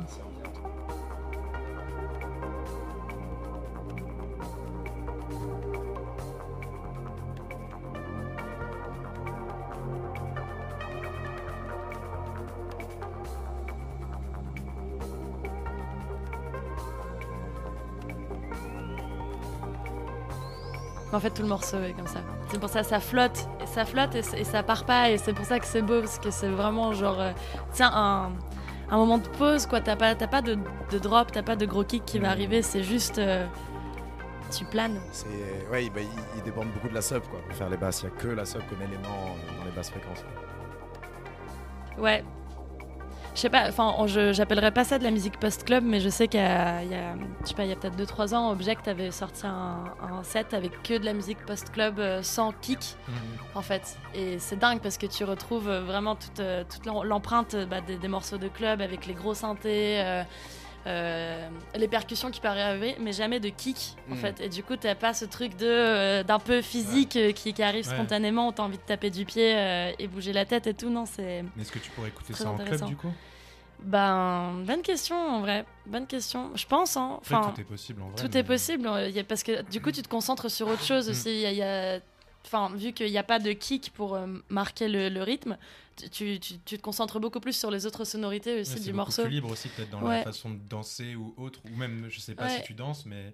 Speaker 3: En fait, tout le morceau est comme ça. C'est pour ça que ça flotte, et ça flotte et, ça part pas, et c'est pour ça que c'est beau, parce que c'est vraiment genre, euh, tiens, un, un moment de pause, quoi. T'as pas, pas de, de drop, t'as pas de gros kick qui va arriver, c'est juste, euh, tu planes.
Speaker 1: C'est ouais, il, bah, il- il dépend beaucoup de la sub quoi. Pour faire les basses, il y a que la sub comme élément dans les basses fréquences. quoi.
Speaker 3: Ouais. Je sais pas, enfin, j'appellerais pas ça de la musique post-club, mais je sais qu'il y a, il y a, je sais pas, il y a peut-être 2-3 ans, Object avait sorti un, un set avec que de la musique post-club euh, sans kick. en fait. Et c'est dingue parce que tu retrouves euh, vraiment toute, euh, toute l'em- l'empreinte bah, des, des morceaux de club avec les gros synthés, euh, euh, les percussions qui peuvent arriver, mais jamais de kick en
Speaker 1: Mm.
Speaker 3: fait. Et du coup, t'as pas ce truc de euh, d'un peu physique euh, qui, qui arrive
Speaker 2: Ouais.
Speaker 3: spontanément, où t'as envie de taper du pied euh, et bouger la tête et tout. Non, c'est.
Speaker 2: Mais est-ce que tu pourrais écouter ça en club, du coup?
Speaker 3: Ben, bonne question en vrai. Bonne question. Je pense, hein.
Speaker 2: Après,
Speaker 3: Enfin,
Speaker 2: tout est possible en vrai.
Speaker 3: tout
Speaker 2: mais-
Speaker 3: est possible, parce que du coup tu te concentres sur autre chose
Speaker 2: Mm.
Speaker 3: aussi. Il y a- il y a- Enfin, vu qu'il n'y a pas de kick pour euh, marquer le, le rythme, tu, tu- tu- te concentres beaucoup plus sur les autres sonorités aussi du morceau.
Speaker 2: plus libre aussi, peut-être dans
Speaker 3: Ouais.
Speaker 2: la façon de danser ou autre, ou même, je sais pas
Speaker 3: Ouais.
Speaker 2: si tu danses, mais.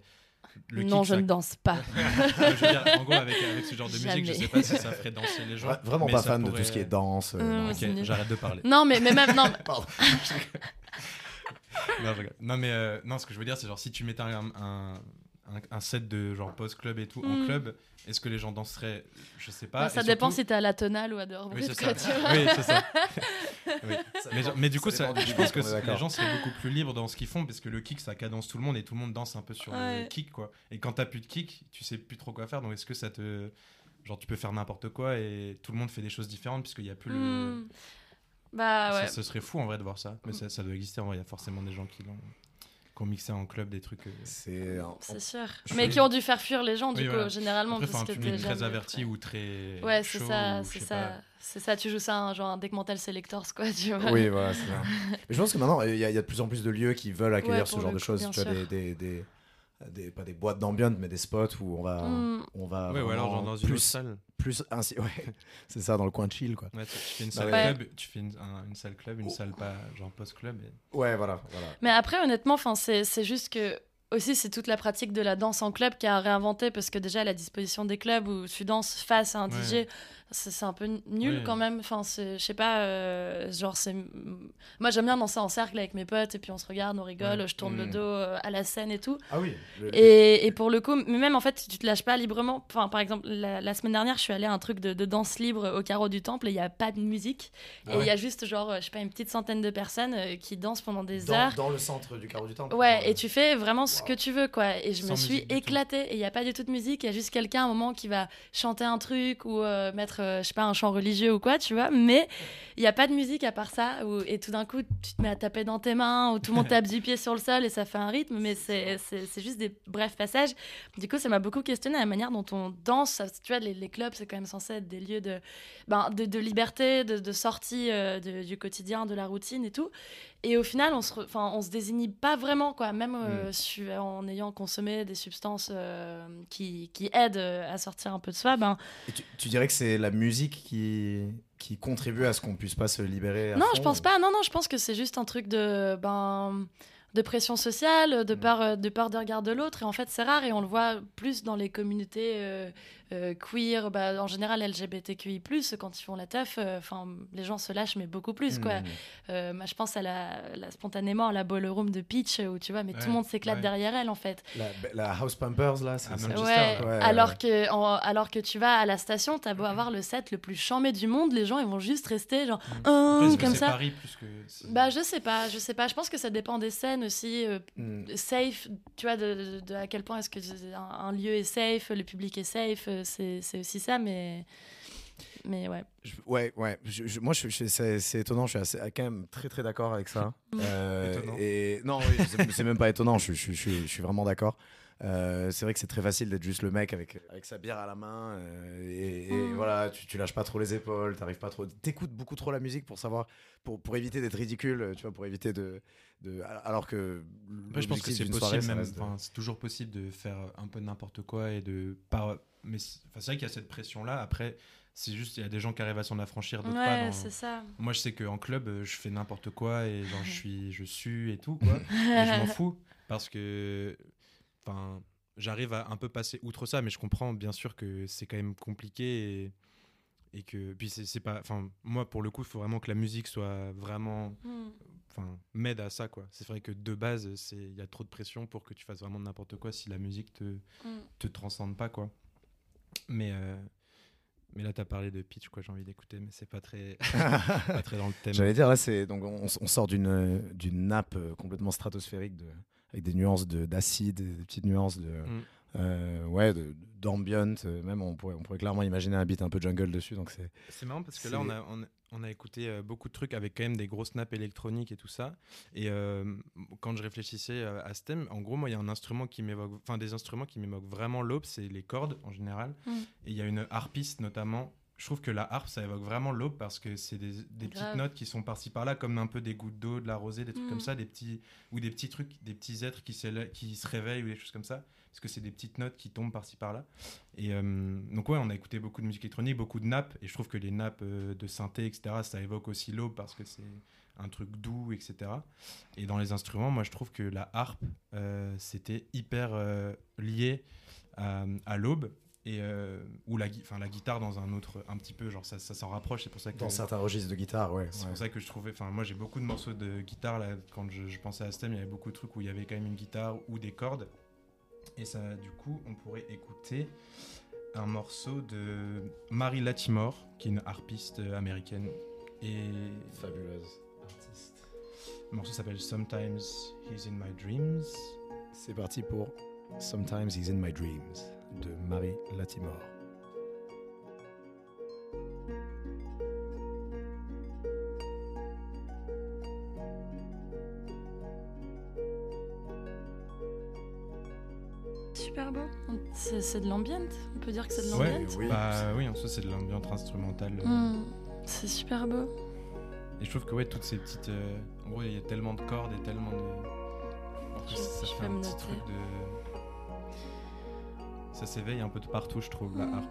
Speaker 2: Le
Speaker 3: non,
Speaker 2: kick,
Speaker 3: je
Speaker 2: ça-
Speaker 3: ne danse pas. (laughs)
Speaker 2: je veux dire, en gros, avec, avec ce genre de musique, je
Speaker 3: Jamais.
Speaker 2: sais pas si ça ferait danser les gens.
Speaker 1: Vra- Vraiment pas fan de tout ce qui est danse. euh.
Speaker 2: Ok,
Speaker 3: nul.
Speaker 2: j'arrête de parler.
Speaker 3: non, mais, mais même non. (laughs)
Speaker 1: Pardon.
Speaker 2: non, je rigole. Non, mais euh, non, ce que je veux dire, c'est genre si tu mettais un, un, un- un set de genre post-club et tout en
Speaker 3: Mm.
Speaker 2: club, est-ce que les gens danseraient? Je sais pas.
Speaker 3: Bah, ça
Speaker 2: Et
Speaker 3: dépend
Speaker 2: surtout-
Speaker 3: si t'es à la tonale ou à dehors.
Speaker 2: Oui, c'est ça.
Speaker 3: tu.
Speaker 2: Oui, c'est ça. (laughs) Oui.
Speaker 1: Ça
Speaker 2: Mais, du coup,
Speaker 1: ça
Speaker 2: ça,
Speaker 1: du
Speaker 2: je pense que les gens seraient beaucoup plus libres dans ce qu'ils font parce que le kick, ça cadence tout le monde et tout le monde danse un peu sur le kick, quoi. Et quand t'as plus de kick, tu sais plus trop quoi faire. Donc est-ce que ça te. Genre, tu peux faire n'importe quoi et tout le monde fait des choses différentes puisqu'il n'y a plus le.
Speaker 3: Hmm. Bah
Speaker 2: Ça-
Speaker 3: ouais.
Speaker 2: Ce serait fou en vrai de voir ça. Mais ça, ça doit exister en vrai. Il y a forcément des gens qui l'ont. Qui ont mixé en club des trucs. euh,
Speaker 1: C'est
Speaker 3: sûr.
Speaker 1: Je
Speaker 3: Mais
Speaker 1: suis-
Speaker 3: qui ont dû faire fuir les gens, du
Speaker 2: Oui,
Speaker 3: coup,
Speaker 2: voilà.
Speaker 3: généralement.
Speaker 2: Après,
Speaker 3: parce que
Speaker 2: un public très averti ou très.
Speaker 3: Ouais, c'est ça, c'est ça. C'est ça, tu joues ça, un- genre un Deck Mental Selectors, quoi, tu vois.
Speaker 1: Oui, voilà, c'est ça. (laughs) Mais je pense que maintenant, il y, a il y a de plus en plus de lieux qui veulent accueillir
Speaker 3: Ouais,
Speaker 1: ce genre de choses. Tu vois, des,
Speaker 3: sûr.
Speaker 1: des, des, des- pas des boîtes d'ambiance, mais des spots où on va,
Speaker 3: Hmm.
Speaker 1: on va
Speaker 2: Ouais, ou alors genre dans une
Speaker 1: plus,
Speaker 2: salle.
Speaker 1: plus ainsi, (laughs) ouais, c'est ça, dans le coin de chill, quoi.
Speaker 2: Ouais, tu, tu fais une salle
Speaker 3: ouais.
Speaker 2: club, tu fais une, un- une salle club, une
Speaker 1: Oh.
Speaker 2: salle pas genre post-club. et-
Speaker 1: Ouais, voilà, voilà.
Speaker 3: Mais après, honnêtement, enfin, c'est c'est juste que aussi c'est toute la pratique de la danse en club qui a réinventé parce que déjà la disposition des clubs où tu danses face à un
Speaker 2: Ouais.
Speaker 3: DJ, c'est un peu nul
Speaker 2: Oui.
Speaker 3: quand même. Enfin, je sais pas, euh, genre c'est. Moi j'aime bien danser en cercle avec mes potes et puis on se regarde, on rigole,
Speaker 2: Ouais.
Speaker 3: je tourne le
Speaker 1: Mm.
Speaker 3: dos euh, à la scène et tout.
Speaker 1: Ah oui. le-
Speaker 3: Et, et pour le coup, mais même en fait, tu te lâches pas librement. Enfin, par exemple, la, la semaine dernière, je suis allée à un truc de, de danse libre au carreau du temple et il n'y a pas de musique.
Speaker 1: Ah
Speaker 3: et il
Speaker 1: ouais.
Speaker 3: y a juste, genre, je sais pas, une petite centaine de personnes euh, qui dansent pendant des
Speaker 1: dans,
Speaker 3: heures.
Speaker 1: dans le centre du carreau du temple.
Speaker 3: Ouais, et tu fais vraiment ce que tu veux, quoi. Et je
Speaker 2: Sans
Speaker 3: me suis éclatée. Et il n'y a pas du tout de musique. Il y a juste quelqu'un à un moment qui va chanter un truc ou euh, mettre, euh, je sais pas, un chant religieux ou quoi, tu vois. Mais il n'y a pas de musique à part ça. Où, et tout d'un coup, tu te mets à taper dans tes mains ou tout le monde tape du pied sur le sol et ça fait un rythme. Mais c'est juste des brefs passages. Du coup, ça m'a beaucoup questionné la manière dont on danse. Tu vois, les, les clubs, c'est quand même censé être des lieux de, ben, de, de liberté, de, de sortie euh, de- du quotidien, de la routine et tout. Et au final, on se, re- enfin, on se désigne pas vraiment, quoi. Même euh, su- en ayant consommé des substances euh, qui, qui aident euh, à sortir un peu de soi, ben,
Speaker 1: tu, tu dirais que c'est la musique qui, qui contribue à ce qu'on puisse pas se libérer à
Speaker 3: non,
Speaker 1: fond,
Speaker 3: je pense
Speaker 1: ou-
Speaker 3: pas. Non, non, je pense que c'est juste un truc de, ben, de pression sociale, de
Speaker 1: Mm.
Speaker 3: peur, de peur des regards de l'autre. Et en fait, c'est rare et on le voit plus dans les communautés euh, queer, bah, en général LGBTQI+, quand ils font la teuf, euh, enfin, les gens se lâchent, mais beaucoup plus, quoi.
Speaker 1: Hmm.
Speaker 3: Euh, je pense à la, la- spontanément à la ballroom de Peach, où tu vois, mais tout le monde s'éclate
Speaker 2: ouais.
Speaker 3: derrière elle, en fait.
Speaker 1: La, la House Pumpers, là, c'est
Speaker 2: Ah,
Speaker 3: Ouais,
Speaker 1: ouais,
Speaker 3: alors,
Speaker 1: ouais.
Speaker 3: Que, en- alors que tu vas à la station, t'as beau avoir le set le plus chambé du monde, les gens, ils vont juste rester genre,
Speaker 2: Mm.
Speaker 3: Hum,
Speaker 2: est-ce que
Speaker 3: comme ça.
Speaker 2: Paris plus que.
Speaker 3: Bah, je sais pas, je sais pas. Je pense que ça dépend des scènes aussi. euh,
Speaker 1: Hmm.
Speaker 3: safe, tu vois, de, de- de à quel point est-ce que un lieu est safe, le public est safe, c'est aussi ça, mais. Mais ouais.
Speaker 1: Je- ouais, ouais. Je- je- moi, je, je- c'est étonnant. Je suis assez- quand même très, très d'accord avec ça. (laughs) Euh,
Speaker 2: Étonnant.
Speaker 1: et non, oui, c'est- même pas étonnant. Je, je- je- je- je suis vraiment d'accord. Euh, c'est vrai que c'est très facile d'être juste le mec avec, avec sa bière à la main euh, et, et
Speaker 3: Mm.
Speaker 1: voilà, tu, tu lâches pas trop les épaules, t'arrives pas trop, t'écoutes beaucoup trop la musique pour savoir, pour, pour éviter d'être ridicule, tu vois, pour éviter de, de alors que
Speaker 2: Après, je pense que c'est possible même.
Speaker 1: de-
Speaker 2: c'est toujours possible de faire un peu n'importe quoi et de pas. Mais c'est vrai qu'il y a cette pression là. Après, c'est juste il y a des gens qui arrivent à s'en affranchir, d'autres pas.
Speaker 3: Ouais,
Speaker 2: dans-
Speaker 3: c'est ça.
Speaker 2: Moi, je sais qu'en club, euh, je fais n'importe quoi et genre je (laughs) suis, je sue et tout quoi. (laughs) Et je m'en fous parce que, enfin, j'arrive à un peu passer outre ça, mais je comprends bien sûr que c'est quand même compliqué et, et que puis c'est pas, enfin, moi pour le coup, il faut vraiment que la musique soit vraiment,
Speaker 3: Mm.
Speaker 2: enfin, m'aide à ça quoi. C'est vrai que de base, c'est il y a trop de pression pour que tu fasses vraiment n'importe quoi si la musique te
Speaker 3: Mm.
Speaker 2: te transcende pas quoi. Mais euh, mais là, t'as parlé de pitch, quoi. J'ai envie d'écouter, mais c'est pas très, (laughs) pas très dans le thème.
Speaker 1: J'allais dire, là, c'est donc on, on sort d'une d'une nappe euh, complètement stratosphérique de, avec des nuances de- d'acide, des petites nuances de
Speaker 2: Mm.
Speaker 1: euh, ouais d'ambient. euh, même on pourrait on pourrait clairement imaginer un beat un peu jungle dessus. Donc c'est
Speaker 2: C'est marrant parce que là, on a, on, a- on a écouté euh, beaucoup de trucs avec quand même des grosses nappes électroniques et tout ça. Et euh, quand je réfléchissais à ce thème, en gros, moi, il y a un instrument qui m'évoque, enfin, des instruments qui m'évoquent vraiment l'aube, c'est les cordes en général.
Speaker 3: Mm.
Speaker 2: Et il y a une harpiste notamment. Je trouve que la harpe, ça évoque vraiment l'aube parce que c'est des, des petites notes qui sont par-ci par-là, comme un peu des gouttes d'eau, de la rosée, des trucs
Speaker 3: Mm.
Speaker 2: comme ça, des petits, ou des petits trucs, des petits êtres qui, qui se réveillent ou des choses comme ça. Parce que c'est des petites notes qui tombent par-ci par-là. Et euh, donc, ouais, on a écouté beaucoup de musique électronique, beaucoup de nappes. Et je trouve que les nappes euh, de synthé, etc., ça évoque aussi l'aube parce que c'est un truc doux, etc. Et dans les instruments, moi, je trouve que la harpe, euh, c'était hyper lié à, à l'aube. Et euh, ou la, enfin, la guitare dans un autre, un petit peu, genre ça, ça s'en rapproche. C'est pour ça que
Speaker 1: dans certains registres de guitare, ouais.
Speaker 2: c'est
Speaker 1: ouais.
Speaker 2: pour ça que je trouvais. Enfin, moi, j'ai beaucoup de morceaux de guitare là. Quand je, je pensais à ce thème, il y avait beaucoup de trucs où il y avait quand même une guitare ou des cordes. Et ça, du coup, on pourrait écouter un morceau de Mary Latimore, qui est une harpiste euh, américaine. Et
Speaker 1: Fabuleuse artiste.
Speaker 2: le morceau s'appelle Sometimes He's in My Dreams.
Speaker 1: C'est parti pour Sometimes He's in My Dreams de Marie Latimore.
Speaker 3: Super beau. C'est de l'ambient. On peut dire que c'est de
Speaker 2: Ouais,
Speaker 3: l'ambient.
Speaker 1: oui.
Speaker 2: Bah oui, en soi, c'est de l'ambiance instrumentale. euh,
Speaker 3: Mm. C'est super beau.
Speaker 2: Et je trouve que ouais, toutes ces petites. euh, en gros, il y a tellement de cordes et tellement de. En plus,
Speaker 3: Je-
Speaker 2: ça
Speaker 3: je
Speaker 2: fait un petit
Speaker 3: noter.
Speaker 2: truc de. Ça s'éveille un peu de partout, je trouve, la
Speaker 3: Mm.
Speaker 2: harpe.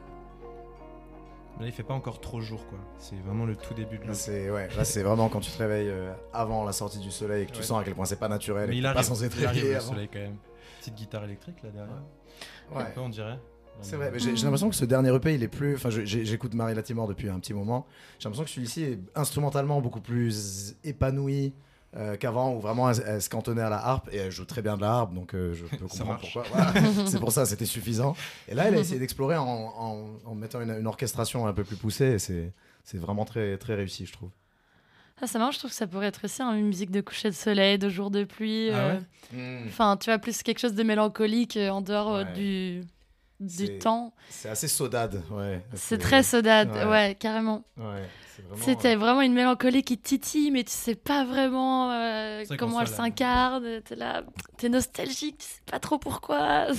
Speaker 2: Mais là, il fait pas encore trop jour, quoi. C'est vraiment le tout début de
Speaker 1: Là, c'est ouais, là, c'est vraiment quand tu te réveilles euh, avant la sortie du soleil et que tu
Speaker 2: Ouais.
Speaker 1: sens à quel point c'est pas naturel.
Speaker 2: Mais
Speaker 1: et
Speaker 2: il
Speaker 1: que t'es
Speaker 2: arrive,
Speaker 1: pas censé te
Speaker 2: il arrive
Speaker 1: réveiller
Speaker 2: le
Speaker 1: avant.
Speaker 2: soleil quand même. Petite guitare électrique là derrière.
Speaker 1: Ouais.
Speaker 2: Un peu, on dirait.
Speaker 1: C'est vrai, mais j'ai j'ai l'impression que ce dernier EP, il est plus. Enfin, je- j'ai- j'écoute Marie Latimore depuis un petit moment. J'ai l'impression que celui-ci est instrumentalement beaucoup plus épanoui euh, qu'avant, où vraiment elle, elle se cantonnait à la harpe et elle joue très bien de la harpe, donc euh, je peux (laughs)
Speaker 2: Ça
Speaker 1: comprendre
Speaker 2: marche.
Speaker 1: pourquoi. Voilà. (laughs) C'est pour ça, c'était suffisant. Et là, elle a essayé (laughs) d'explorer en, en- en mettant une, une orchestration un peu plus poussée et c'est c'est vraiment très, très réussi, je trouve.
Speaker 3: Ah, c'est marrant, je trouve que ça pourrait être aussi hein, une musique de coucher de soleil, de jour de pluie.
Speaker 2: Ah
Speaker 3: euh,
Speaker 2: ouais
Speaker 3: Enfin, tu vois, plus quelque chose de mélancolique en dehors euh,
Speaker 1: Ouais.
Speaker 3: du,
Speaker 1: C'est-
Speaker 3: du temps.
Speaker 1: C'est assez saudade, ouais.
Speaker 3: C'est très sodade,
Speaker 1: ouais.
Speaker 3: ouais, carrément.
Speaker 1: Ouais, c'est vraiment.
Speaker 3: C'était vraiment une mélancolie qui te titille, mais tu sais pas vraiment euh, comment elle s'incarne. T'es là, t'es nostalgique, tu sais pas trop pourquoi. (laughs)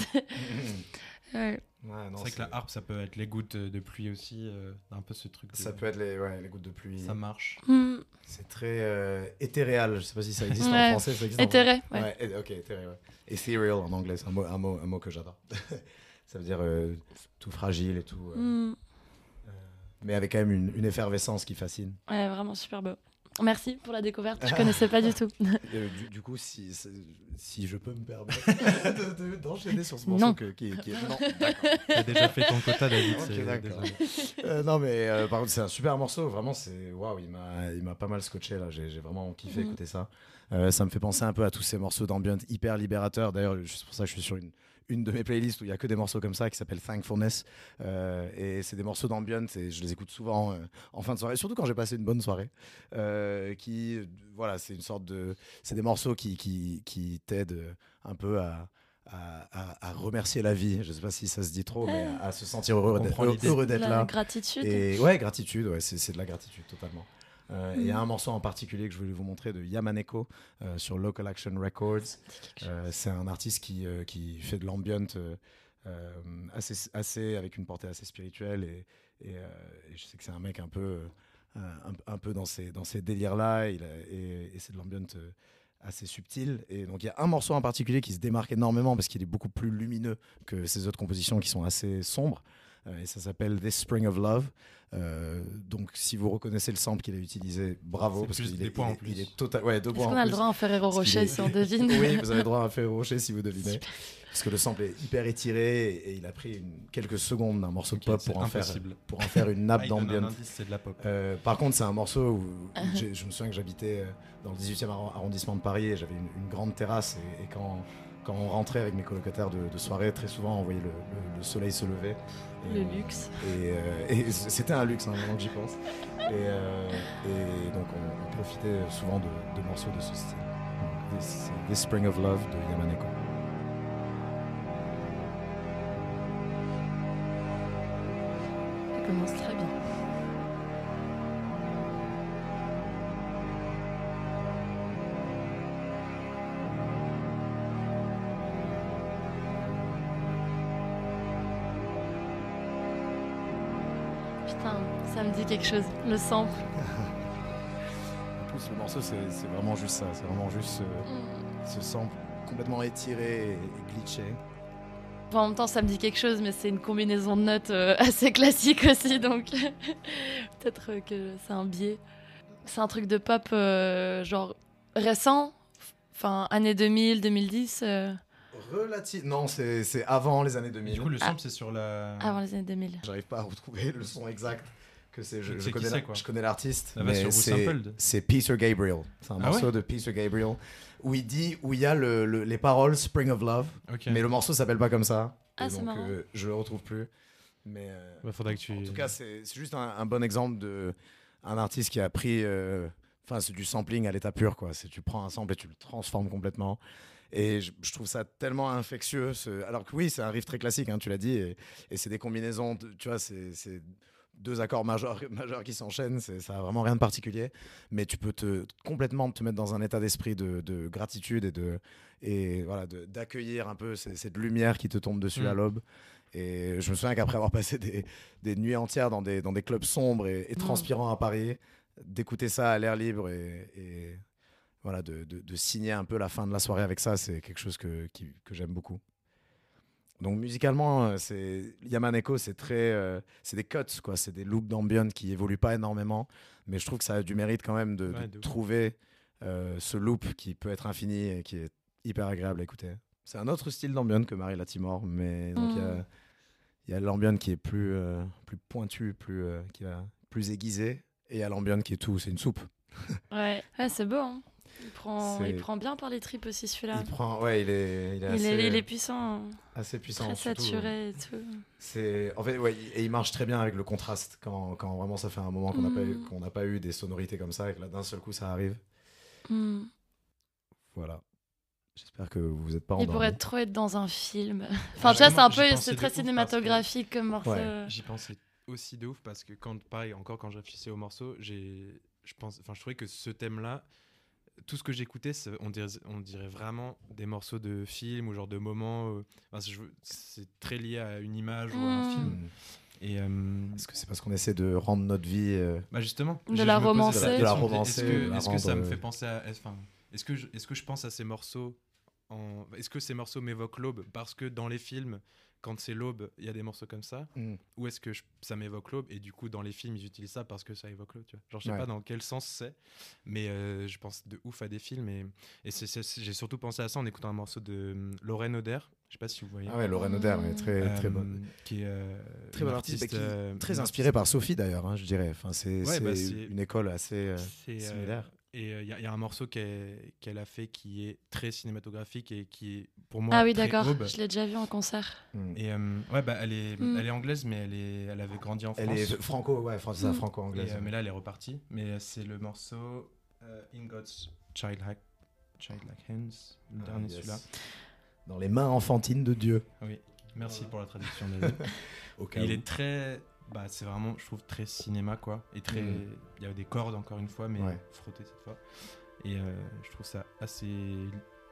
Speaker 3: Ouais.
Speaker 2: C'est vrai que la harpe, ça peut être les gouttes de pluie aussi. euh, un peu ce truc. de-
Speaker 1: Ça peut être les, ouais, les gouttes de pluie.
Speaker 2: Ça marche.
Speaker 3: Hmm,
Speaker 1: C'est très euh, éthéréal. Je sais pas si ça existe en français. Ça existe en
Speaker 3: Éthéré, ouais.
Speaker 1: Ouais, ok, éthéré, ouais. Ethereal en anglais, c'est un mot, un mot, un mot que j'adore. (laughs) ça veut dire euh, tout fragile et tout. euh,
Speaker 3: Hmm,
Speaker 1: euh, mais avec quand même une, une effervescence qui fascine.
Speaker 3: ouais, vraiment super beau. Merci pour la découverte, je connaissais pas du tout. (laughs)
Speaker 1: Euh, du, du coup, si, si je peux me permettre (laughs) de- de- d'enchaîner sur ce morceau que- qui, qui est. Non, (laughs) d'accord.
Speaker 2: T'as déjà fait ton quota, David.
Speaker 1: Euh, non, mais euh, par contre, c'est un super morceau. Vraiment, c'est waouh, il m'a, il m'a pas mal scotché là. J'ai, vraiment kiffé
Speaker 3: Mhm.
Speaker 1: écouter ça. Euh, ça me fait penser un peu à tous ces morceaux d'ambient hyper libérateurs. D'ailleurs, c'est pour ça que je suis sur une, une de mes playlists où il y a que des morceaux comme ça qui s'appelle Thankfulness. Euh, et c'est des morceaux d'ambient et je les écoute souvent euh, en fin de soirée, surtout quand j'ai passé une bonne soirée. Euh, qui, voilà, c'est une sorte de, c'est des morceaux qui, qui, qui t'aident un peu à à, remercier la vie. Je sais pas si ça se dit trop, mais à, à se sentir heureux, d'être- heureux là.
Speaker 3: gratitude.
Speaker 1: Et ouais, gratitude, ouais, c'est c'est de la gratitude totalement. Euh, et Il y a un morceau en particulier que je voulais vous montrer de Yamaneko euh, sur Local Action Records. Euh, c'est un artiste qui, euh, qui fait de l'ambient euh, euh, assez, assez, avec une portée assez spirituelle. Et, et, euh, et je sais que c'est un mec un peu, euh, un, un peu dans ces, dans ces délires-là. Et, et c'est de l'ambient euh, assez subtil. Et donc il y a un morceau en particulier qui se démarque énormément parce qu'il est beaucoup plus lumineux que ses autres compositions qui sont assez sombres. Euh, et ça s'appelle This Spring of Love. Euh, donc si vous reconnaissez le sample qu'il a utilisé, bravo. Parce qu'il est,
Speaker 2: points
Speaker 1: il
Speaker 2: en
Speaker 1: est-
Speaker 2: plus.
Speaker 1: il est total, ouais, deux
Speaker 3: Est-ce
Speaker 1: points en
Speaker 3: qu'on a le droit à un Ferrero Rocher
Speaker 1: est-
Speaker 3: si on devine (laughs)
Speaker 1: Oui, vous avez droit à un Ferrero Rocher si vous devinez. Parce que le sample est hyper étiré et, il a pris une- quelques secondes d'un morceau de pop pour en, faire,
Speaker 2: impossible.
Speaker 1: pour en faire une nappe
Speaker 2: Ah,
Speaker 1: d'ambiance.
Speaker 2: indice, c'est de la pop.
Speaker 1: Euh, par contre, c'est un morceau où (laughs) je me souviens que j'habitais euh, dans le 18e arro- arrondissement de Paris et j'avais une, une grande terrasse. Et, et quand, quand on rentrait avec mes colocataires de, de soirée, très souvent on voyait le, le- le soleil se lever. Et
Speaker 3: Le luxe.
Speaker 1: Et, euh, et c'était un luxe, hein, maintenant que j'y pense. Et, euh, et donc on, on profitait souvent de, de morceaux de ce style. Donc, This, This Spring of Love de Yamaneko.
Speaker 3: Ça commence très bien. Quelque chose. Le sample. (laughs)
Speaker 1: En plus, le morceau, c'est vraiment juste ça. C'est vraiment juste ce, ce sample complètement étiré et, et glitché.
Speaker 3: Enfin, en même temps, ça me dit quelque chose, mais c'est une combinaison de notes euh, (laughs) assez classique aussi, donc (laughs) peut-être euh, que c'est un biais. C'est un truc de pop euh, genre récent, enfin années 2000, 2010, euh,
Speaker 1: Relatif. Non, c'est avant les années
Speaker 2: Et
Speaker 1: 2000.
Speaker 2: du coup, le
Speaker 3: Ah.
Speaker 2: sample, c'est sur la.
Speaker 3: avant les années 2000.
Speaker 1: J'arrive pas à retrouver le son exact. Que c'est, je, connais,
Speaker 2: c'est,
Speaker 1: la-
Speaker 2: quoi.
Speaker 1: je connais l'artiste, c'est, Peter Gabriel. C'est un
Speaker 2: Ah
Speaker 1: morceau
Speaker 2: ouais
Speaker 1: de Peter Gabriel où il dit, où il y a le- le- les paroles Spring of Love, mais le morceau s'appelle pas comme ça.
Speaker 3: Ah,
Speaker 1: Et
Speaker 3: c'est
Speaker 1: donc,
Speaker 3: marrant.
Speaker 1: euh, je le retrouve plus. Mais euh,
Speaker 2: Ouais, faudrait que tu.
Speaker 1: en tout cas, c'est, c'est juste un, un bon exemple de un artiste qui a pris, euh, enfin, c'est du sampling à l'état pur, quoi. C'est tu prends un sample et tu le transformes complètement. Et je, je trouve ça tellement infectieux. ce- Alors que oui, c'est un riff très classique, hein, tu l'as dit, et, et c'est des combinaisons, de- tu vois, c'est c'est deux accords majeurs, (laughs) majeurs qui s'enchaînent, c'est- ça a vraiment rien de particulier. Mais tu peux te complètement te mettre dans un état d'esprit de, de gratitude et de et voilà de- d'accueillir un peu cette lumière qui te tombe dessus
Speaker 2: Mm.
Speaker 1: à l'aube. Et je me souviens qu'après avoir passé des, des nuits entières dans des, dans des clubs sombres et, et
Speaker 3: Mm.
Speaker 1: transpirants à Paris, d'écouter ça à l'air libre et, et voilà, de, de- de signer un peu la fin de la soirée avec ça, c'est quelque chose que, qui- que j'aime beaucoup. Donc musicalement, euh, c'est Yamaneko, c'est très, euh, c'est des cuts quoi, c'est des loops d'ambient qui évoluent pas énormément, mais je trouve que ça a du mérite quand même de,
Speaker 2: Ouais,
Speaker 1: trouver euh, ce loop qui peut être infini et qui est hyper agréable à écouter. C'est un autre style d'ambient que Marie Latimore, mais donc il y a-
Speaker 3: Mm.
Speaker 1: a, l'ambient qui est plus, euh, plus pointu, plus, euh, qui va plus aiguisé, et il y a l'ambient qui est tout, c'est une soupe. (laughs)
Speaker 3: Ouais, ouais c'est beau. Hein. Il, prend, il prend bien par les tripes aussi celui-là.
Speaker 1: Il prend, ouais, il est, il est
Speaker 3: Il,
Speaker 1: assez,
Speaker 3: est, il est puissant, hein.
Speaker 1: assez puissant.
Speaker 3: très
Speaker 1: surtout,
Speaker 3: saturé et tout.
Speaker 1: C'est en fait ouais, et il marche très bien avec le contraste quand, quand vraiment ça fait un moment qu'on n'a pas eu
Speaker 3: Mm.
Speaker 1: qu'on n'a pas eu des sonorités comme ça et que là d'un seul coup ça arrive.
Speaker 3: Hmm.
Speaker 1: Voilà. J'espère que vous n'êtes pas
Speaker 3: Il
Speaker 1: endormis.
Speaker 3: pourrait trop être dans un film. (laughs) Enfin, tu vois, c'est un peu, c'est très
Speaker 2: que-
Speaker 3: cinématographique comme morceau.
Speaker 1: Ouais.
Speaker 2: J'y pensais aussi de ouf parce que quand, pareil, encore quand je réfléchissais au morceau, j'ai, je pense, enfin, je trouvais que ce thème-là, tout ce que j'écoutais, on dirait, on dirait vraiment des morceaux de films ou genre de moments. euh, enfin, c'est très lié à une image ou à un
Speaker 3: Mm.
Speaker 2: film. Et euh,
Speaker 1: Est-ce que c'est parce qu'on essaie de rendre notre vie euh,
Speaker 2: bah justement,
Speaker 3: De la romancer.
Speaker 1: De la
Speaker 2: est-ce
Speaker 1: romancer,
Speaker 2: que,
Speaker 1: de la
Speaker 2: est-ce que ça me fait penser à, enfin, est-ce que je, est-ce que je pense à ces morceaux en, est-ce que ces morceaux m'évoquent l'aube? Parce que dans les films, quand c'est l'aube, il y a des morceaux comme ça,
Speaker 1: mm.
Speaker 2: ou est-ce que je- ça m'évoque l'aube et du coup dans les films ils utilisent ça parce que ça évoque l'aube tu vois genre je sais
Speaker 1: Ouais.
Speaker 2: pas dans quel sens c'est mais euh, je pense de ouf à des films et, et j'ai surtout pensé à ça en écoutant un morceau de hum, Lorraine Oder je sais pas si vous voyez
Speaker 1: Ah ouais, Lorraine Oder, ouais, très
Speaker 2: Euh,
Speaker 1: très bonne.
Speaker 2: qui est euh,
Speaker 1: Très bonne artiste, qui-
Speaker 2: euh,
Speaker 1: Très inspirée par Sophie d'ailleurs, hein, je dirais. Enfin, c'est
Speaker 2: Ouais, bah,
Speaker 1: une école assez similaire.
Speaker 2: Et il y, a- y a un morceau qu'elle a fait qui est très cinématographique et qui est pour moi
Speaker 3: Ah oui, d'accord. Je l'ai déjà vu en concert.
Speaker 1: Mm.
Speaker 2: Et euh, ouais, bah, elle, est,
Speaker 3: Mm.
Speaker 2: elle est anglaise, mais elle, est, elle avait grandi en France.
Speaker 1: Elle est franco, ouais,
Speaker 3: Mm.
Speaker 1: Franco-anglaise.
Speaker 2: euh, mais là, elle est repartie. Mais euh, c'est le morceau euh, In God's Childlike, Childlike Hands, le
Speaker 1: Ah,
Speaker 2: dernier
Speaker 1: yes.
Speaker 2: celui-là.
Speaker 1: dans les mains enfantines de Dieu.
Speaker 2: Oui, merci pour la traduction. (laughs) Il
Speaker 1: où.
Speaker 2: est très. Bah, c'est vraiment, je trouve, très cinéma, quoi. Et très.
Speaker 1: Mm.
Speaker 2: Il y a des cordes, encore une fois, mais
Speaker 1: Ouais.
Speaker 2: frottées cette fois. Et euh, je trouve ça assez.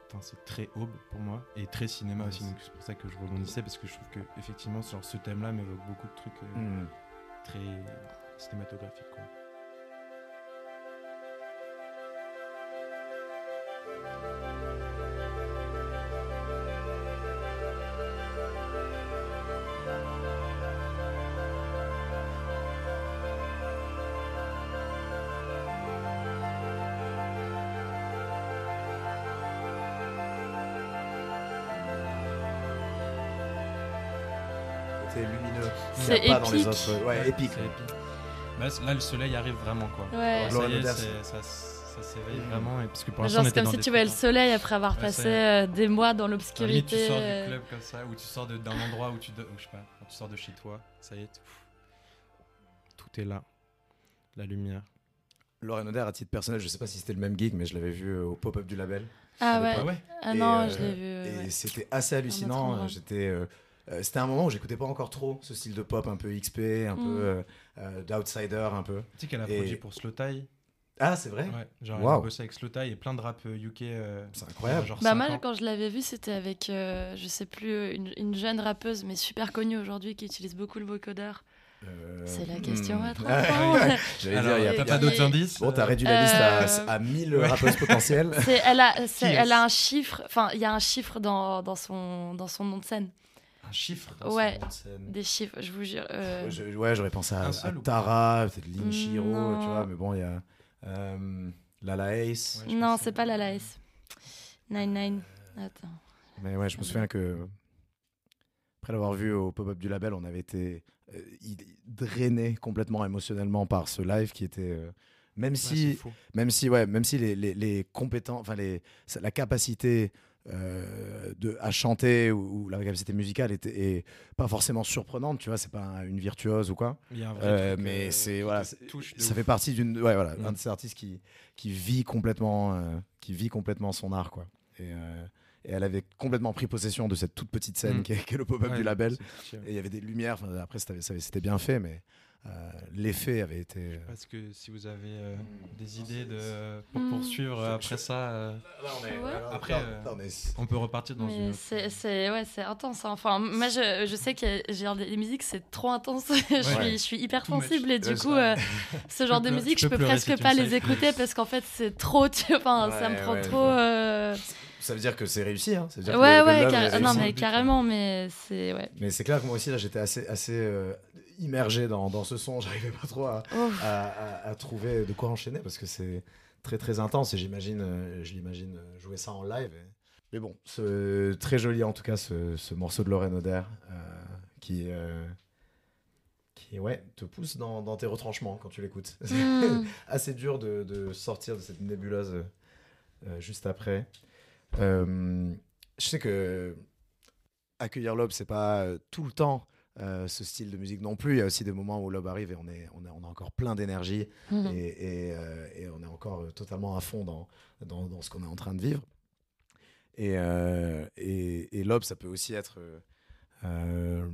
Speaker 2: Enfin, c'est très aube pour moi. Et très cinéma aussi. Donc, c'est pour ça que je rebondissais, parce que je trouve que, effectivement, sur ce thème-là, m'évoque beaucoup de trucs euh,
Speaker 1: Hmm.
Speaker 2: très cinématographiques, quoi.
Speaker 3: C'est
Speaker 1: y a pas dans les
Speaker 3: épique.
Speaker 1: autres. Ouais, épique.
Speaker 2: C'est épique. Bah, c- là, le soleil arrive vraiment, quoi.
Speaker 3: Ouais.
Speaker 2: Ça y est,
Speaker 1: Lauren
Speaker 2: c'est-
Speaker 1: Oder,
Speaker 2: ça, ça s'éveille
Speaker 1: Mm.
Speaker 2: vraiment. Et parce que pour l'instant,
Speaker 3: Genre,
Speaker 2: on
Speaker 3: c'est comme si tu voyais le
Speaker 2: trucs-
Speaker 3: soleil après avoir
Speaker 2: Ouais,
Speaker 3: passé euh, des mois dans l'obscurité.
Speaker 2: tu sors du
Speaker 3: euh,
Speaker 2: club comme ça, ou tu sors de- d'un endroit où tu, où je sais pas, quand tu sors de chez toi, ça y est, tout est là, la lumière.
Speaker 1: Lauren Oder, à titre personnel, je sais pas si c'était le même gig, mais je l'avais vu euh, au pop-up du label.
Speaker 3: Ah ouais. Ah
Speaker 1: Et,
Speaker 3: non,
Speaker 1: euh,
Speaker 3: je l'ai vu.
Speaker 1: Et
Speaker 3: ouais.
Speaker 1: c'était assez hallucinant. J'étais, euh, euh, c'était un moment où j'écoutais pas encore trop ce style de pop un peu XP, un
Speaker 3: Mm.
Speaker 1: peu euh, euh, d'outsider, un peu.
Speaker 2: Tu sais qu'elle a
Speaker 1: Et-
Speaker 2: produit pour Slow Tie.
Speaker 1: Ah, c'est vrai?
Speaker 2: Ouais, genre elle a bossé avec Slow Tie et plein de rap UK. euh,
Speaker 1: C'est incroyable.
Speaker 2: Genre
Speaker 3: Bah
Speaker 2: ans.
Speaker 3: quand je l'avais vu, c'était avec, euh, je sais plus, une, une jeune rappeuse, mais super connue aujourd'hui, qui utilise beaucoup le vocodeur.
Speaker 1: Euh,
Speaker 3: C'est la
Speaker 1: hmm.
Speaker 3: question à 30
Speaker 1: Ah,
Speaker 3: ans.
Speaker 1: J'allais (laughs) dire, il y a pas
Speaker 2: d'autres indices?
Speaker 1: Bon, t'as réduit la liste
Speaker 3: Euh,
Speaker 1: à, à 1000
Speaker 2: ouais.
Speaker 1: rappeuses potentielles. (laughs)
Speaker 3: Elle, a, elle a un chiffre, enfin, il y a un chiffre dans, dans, son, dans son nom de scène.
Speaker 2: Un chiffre.
Speaker 3: Ouais. Des chiffres, je vous jure. euh,
Speaker 1: Ouais, je- ouais, j'aurais pensé à, Tara, peut-être Lin
Speaker 3: Mm,
Speaker 1: Shiro,
Speaker 3: non.
Speaker 1: tu vois, mais bon, il y a euh, Lala Ace.
Speaker 2: Ouais,
Speaker 3: non, c'est pas la Laes. Nine Nine. Attends.
Speaker 1: Mais ouais, je me souviens que après l'avoir vu au pop-up du label, on avait été euh, drainé complètement émotionnellement par ce live qui était euh, même
Speaker 2: Ouais,
Speaker 1: si même si ouais même si les, les, les compétences enfin les la capacité euh, de à chanter ou, ou la capacité musicale était est pas forcément surprenante tu vois c'est pas un- une virtuose ou quoi
Speaker 2: Il y a un vrai
Speaker 1: Euh,
Speaker 2: truc,
Speaker 1: mais
Speaker 2: euh,
Speaker 1: c'est voilà ça fait partie d'une ouais voilà
Speaker 2: Mm.
Speaker 1: un de ces artistes qui qui vit complètement qui vit complètement son art quoi et, et elle avait complètement pris possession de cette toute petite scène
Speaker 2: Mm.
Speaker 1: qui, est, le pop-up
Speaker 2: Ouais,
Speaker 1: du label et il y avait des lumières après c'était bien fait mais euh, l'effet avait été euh,
Speaker 2: Parce que si vous avez euh, des
Speaker 1: Non,
Speaker 2: idées de, pour
Speaker 3: Mm.
Speaker 2: poursuivre
Speaker 1: Je-
Speaker 2: après
Speaker 1: je-
Speaker 2: ça, euh. Après, on peut repartir dans
Speaker 3: Mais
Speaker 2: une.
Speaker 3: c'est, c'est, ouais, c'est intense. hein. Enfin, moi, je, je sais que j'ai des musiques, c'est trop intense. (laughs) je, suis, je suis hyper sensible et du coup, euh, ce genre de musique, je
Speaker 2: peux si
Speaker 3: presque pas
Speaker 2: le
Speaker 3: les écouter parce qu'en fait, c'est trop. Tu vois, enfin, ça me prend trop.
Speaker 1: ça veut dire que c'est réussi hein ça veut dire que
Speaker 3: Ouais,
Speaker 1: que
Speaker 3: ouais, car- non, mais carrément, mais c'est. Ouais.
Speaker 1: mais c'est clair que moi aussi là j'étais assez assez euh, immergé dans, dans ce son (laughs) j'arrivais pas trop à, à, à- à trouver de quoi enchaîner parce que c'est très très intense et j'imagine euh, je l'imagine jouer ça en live. Et- mais bon. Ce, très joli en tout cas ce, ce morceau de Lauren Oder euh, qui euh, qui ouais te pousse dans, dans tes retranchements quand tu l'écoutes. (laughs) C'est
Speaker 3: Mm.
Speaker 1: assez dur de, de sortir de cette nébuleuse euh, juste après. Euh, je sais que accueillir l'aube c'est pas tout le temps euh, ce style de musique non plus. Il y a aussi des moments où l'aube arrive et on, est, on, a, on a encore plein d'énergie
Speaker 3: Mhm.
Speaker 1: et, et, euh, et on est encore euh, totalement à fond dans, dans, dans ce qu'on est en train de vivre. Et, euh, et, et l'aube, ça peut aussi être le,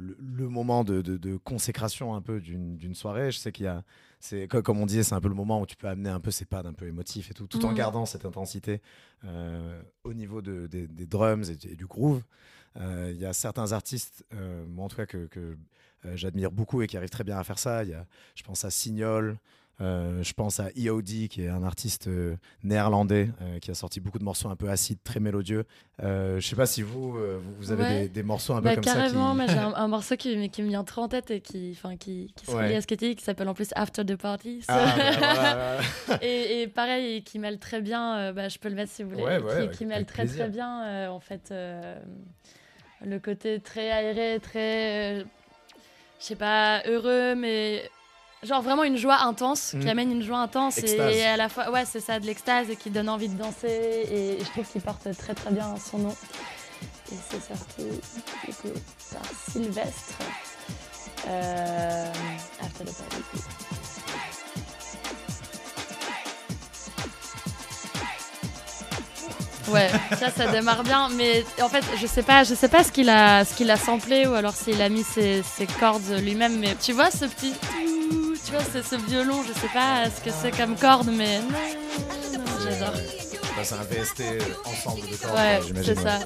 Speaker 1: le- le moment de, de- de consécration un peu d'une soirée. Je sais qu'il y a, c'est co- comme on disait, c'est un peu le moment où tu peux amener un peu ces pads un peu émotifs et tout, tout en
Speaker 3: Mhm.
Speaker 1: gardant cette intensité au niveau de- des, des drums et du groove. Euh, Il y a certains artistes, euh, moi en tout cas que, que, euh, j'admire beaucoup et qui arrivent très bien à faire ça. Y a, je pense à Signol, euh, je pense à EOD qui est un artiste euh, néerlandais euh, qui a sorti beaucoup de morceaux un peu acides, très mélodieux. Je sais pas si vous, vous- avez
Speaker 3: Ouais.
Speaker 1: des, des morceaux un
Speaker 3: Bah,
Speaker 1: peu comme
Speaker 3: carrément,
Speaker 1: ça.
Speaker 3: moi j'ai un, (laughs) un morceau qui, me- qui me vient trop en tête et qui, qui, qui se
Speaker 1: Ouais.
Speaker 3: à ce que tu dis, qui s'appelle en plus After the Party.
Speaker 1: Ah, (laughs) bah, voilà, voilà. (laughs)
Speaker 3: et, et pareil, et qui mêle très bien, bah, je peux le mettre si vous voulez,
Speaker 1: Ouais,
Speaker 3: qui- qui, mêle très
Speaker 1: plaisir.
Speaker 3: très bien en fait le côté très aéré, très, euh, je sais pas, heureux, mais genre vraiment une joie intense,
Speaker 1: Mm.
Speaker 3: qui amène une joie intense et à la fois, ouais, c'est ça, de l'extase et qui donne envie de danser et je trouve qu'il porte très très bien son nom. Et c'est sorti du coup par Sylvestre. Euh, After the Party. Ouais, ça, ça démarre bien, mais en fait, je sais pas, je sais pas ce qu'il a, ce qu'il a samplé ou alors s'il a mis ses, ses cordes lui-même. Mais tu vois ce petit, tu vois, c'est ce violon, je sais pas ce que c'est comme corde, mais j'adore.
Speaker 1: Bah, c'est un VST ensemble de cordes.
Speaker 3: Ouais, c'est ça.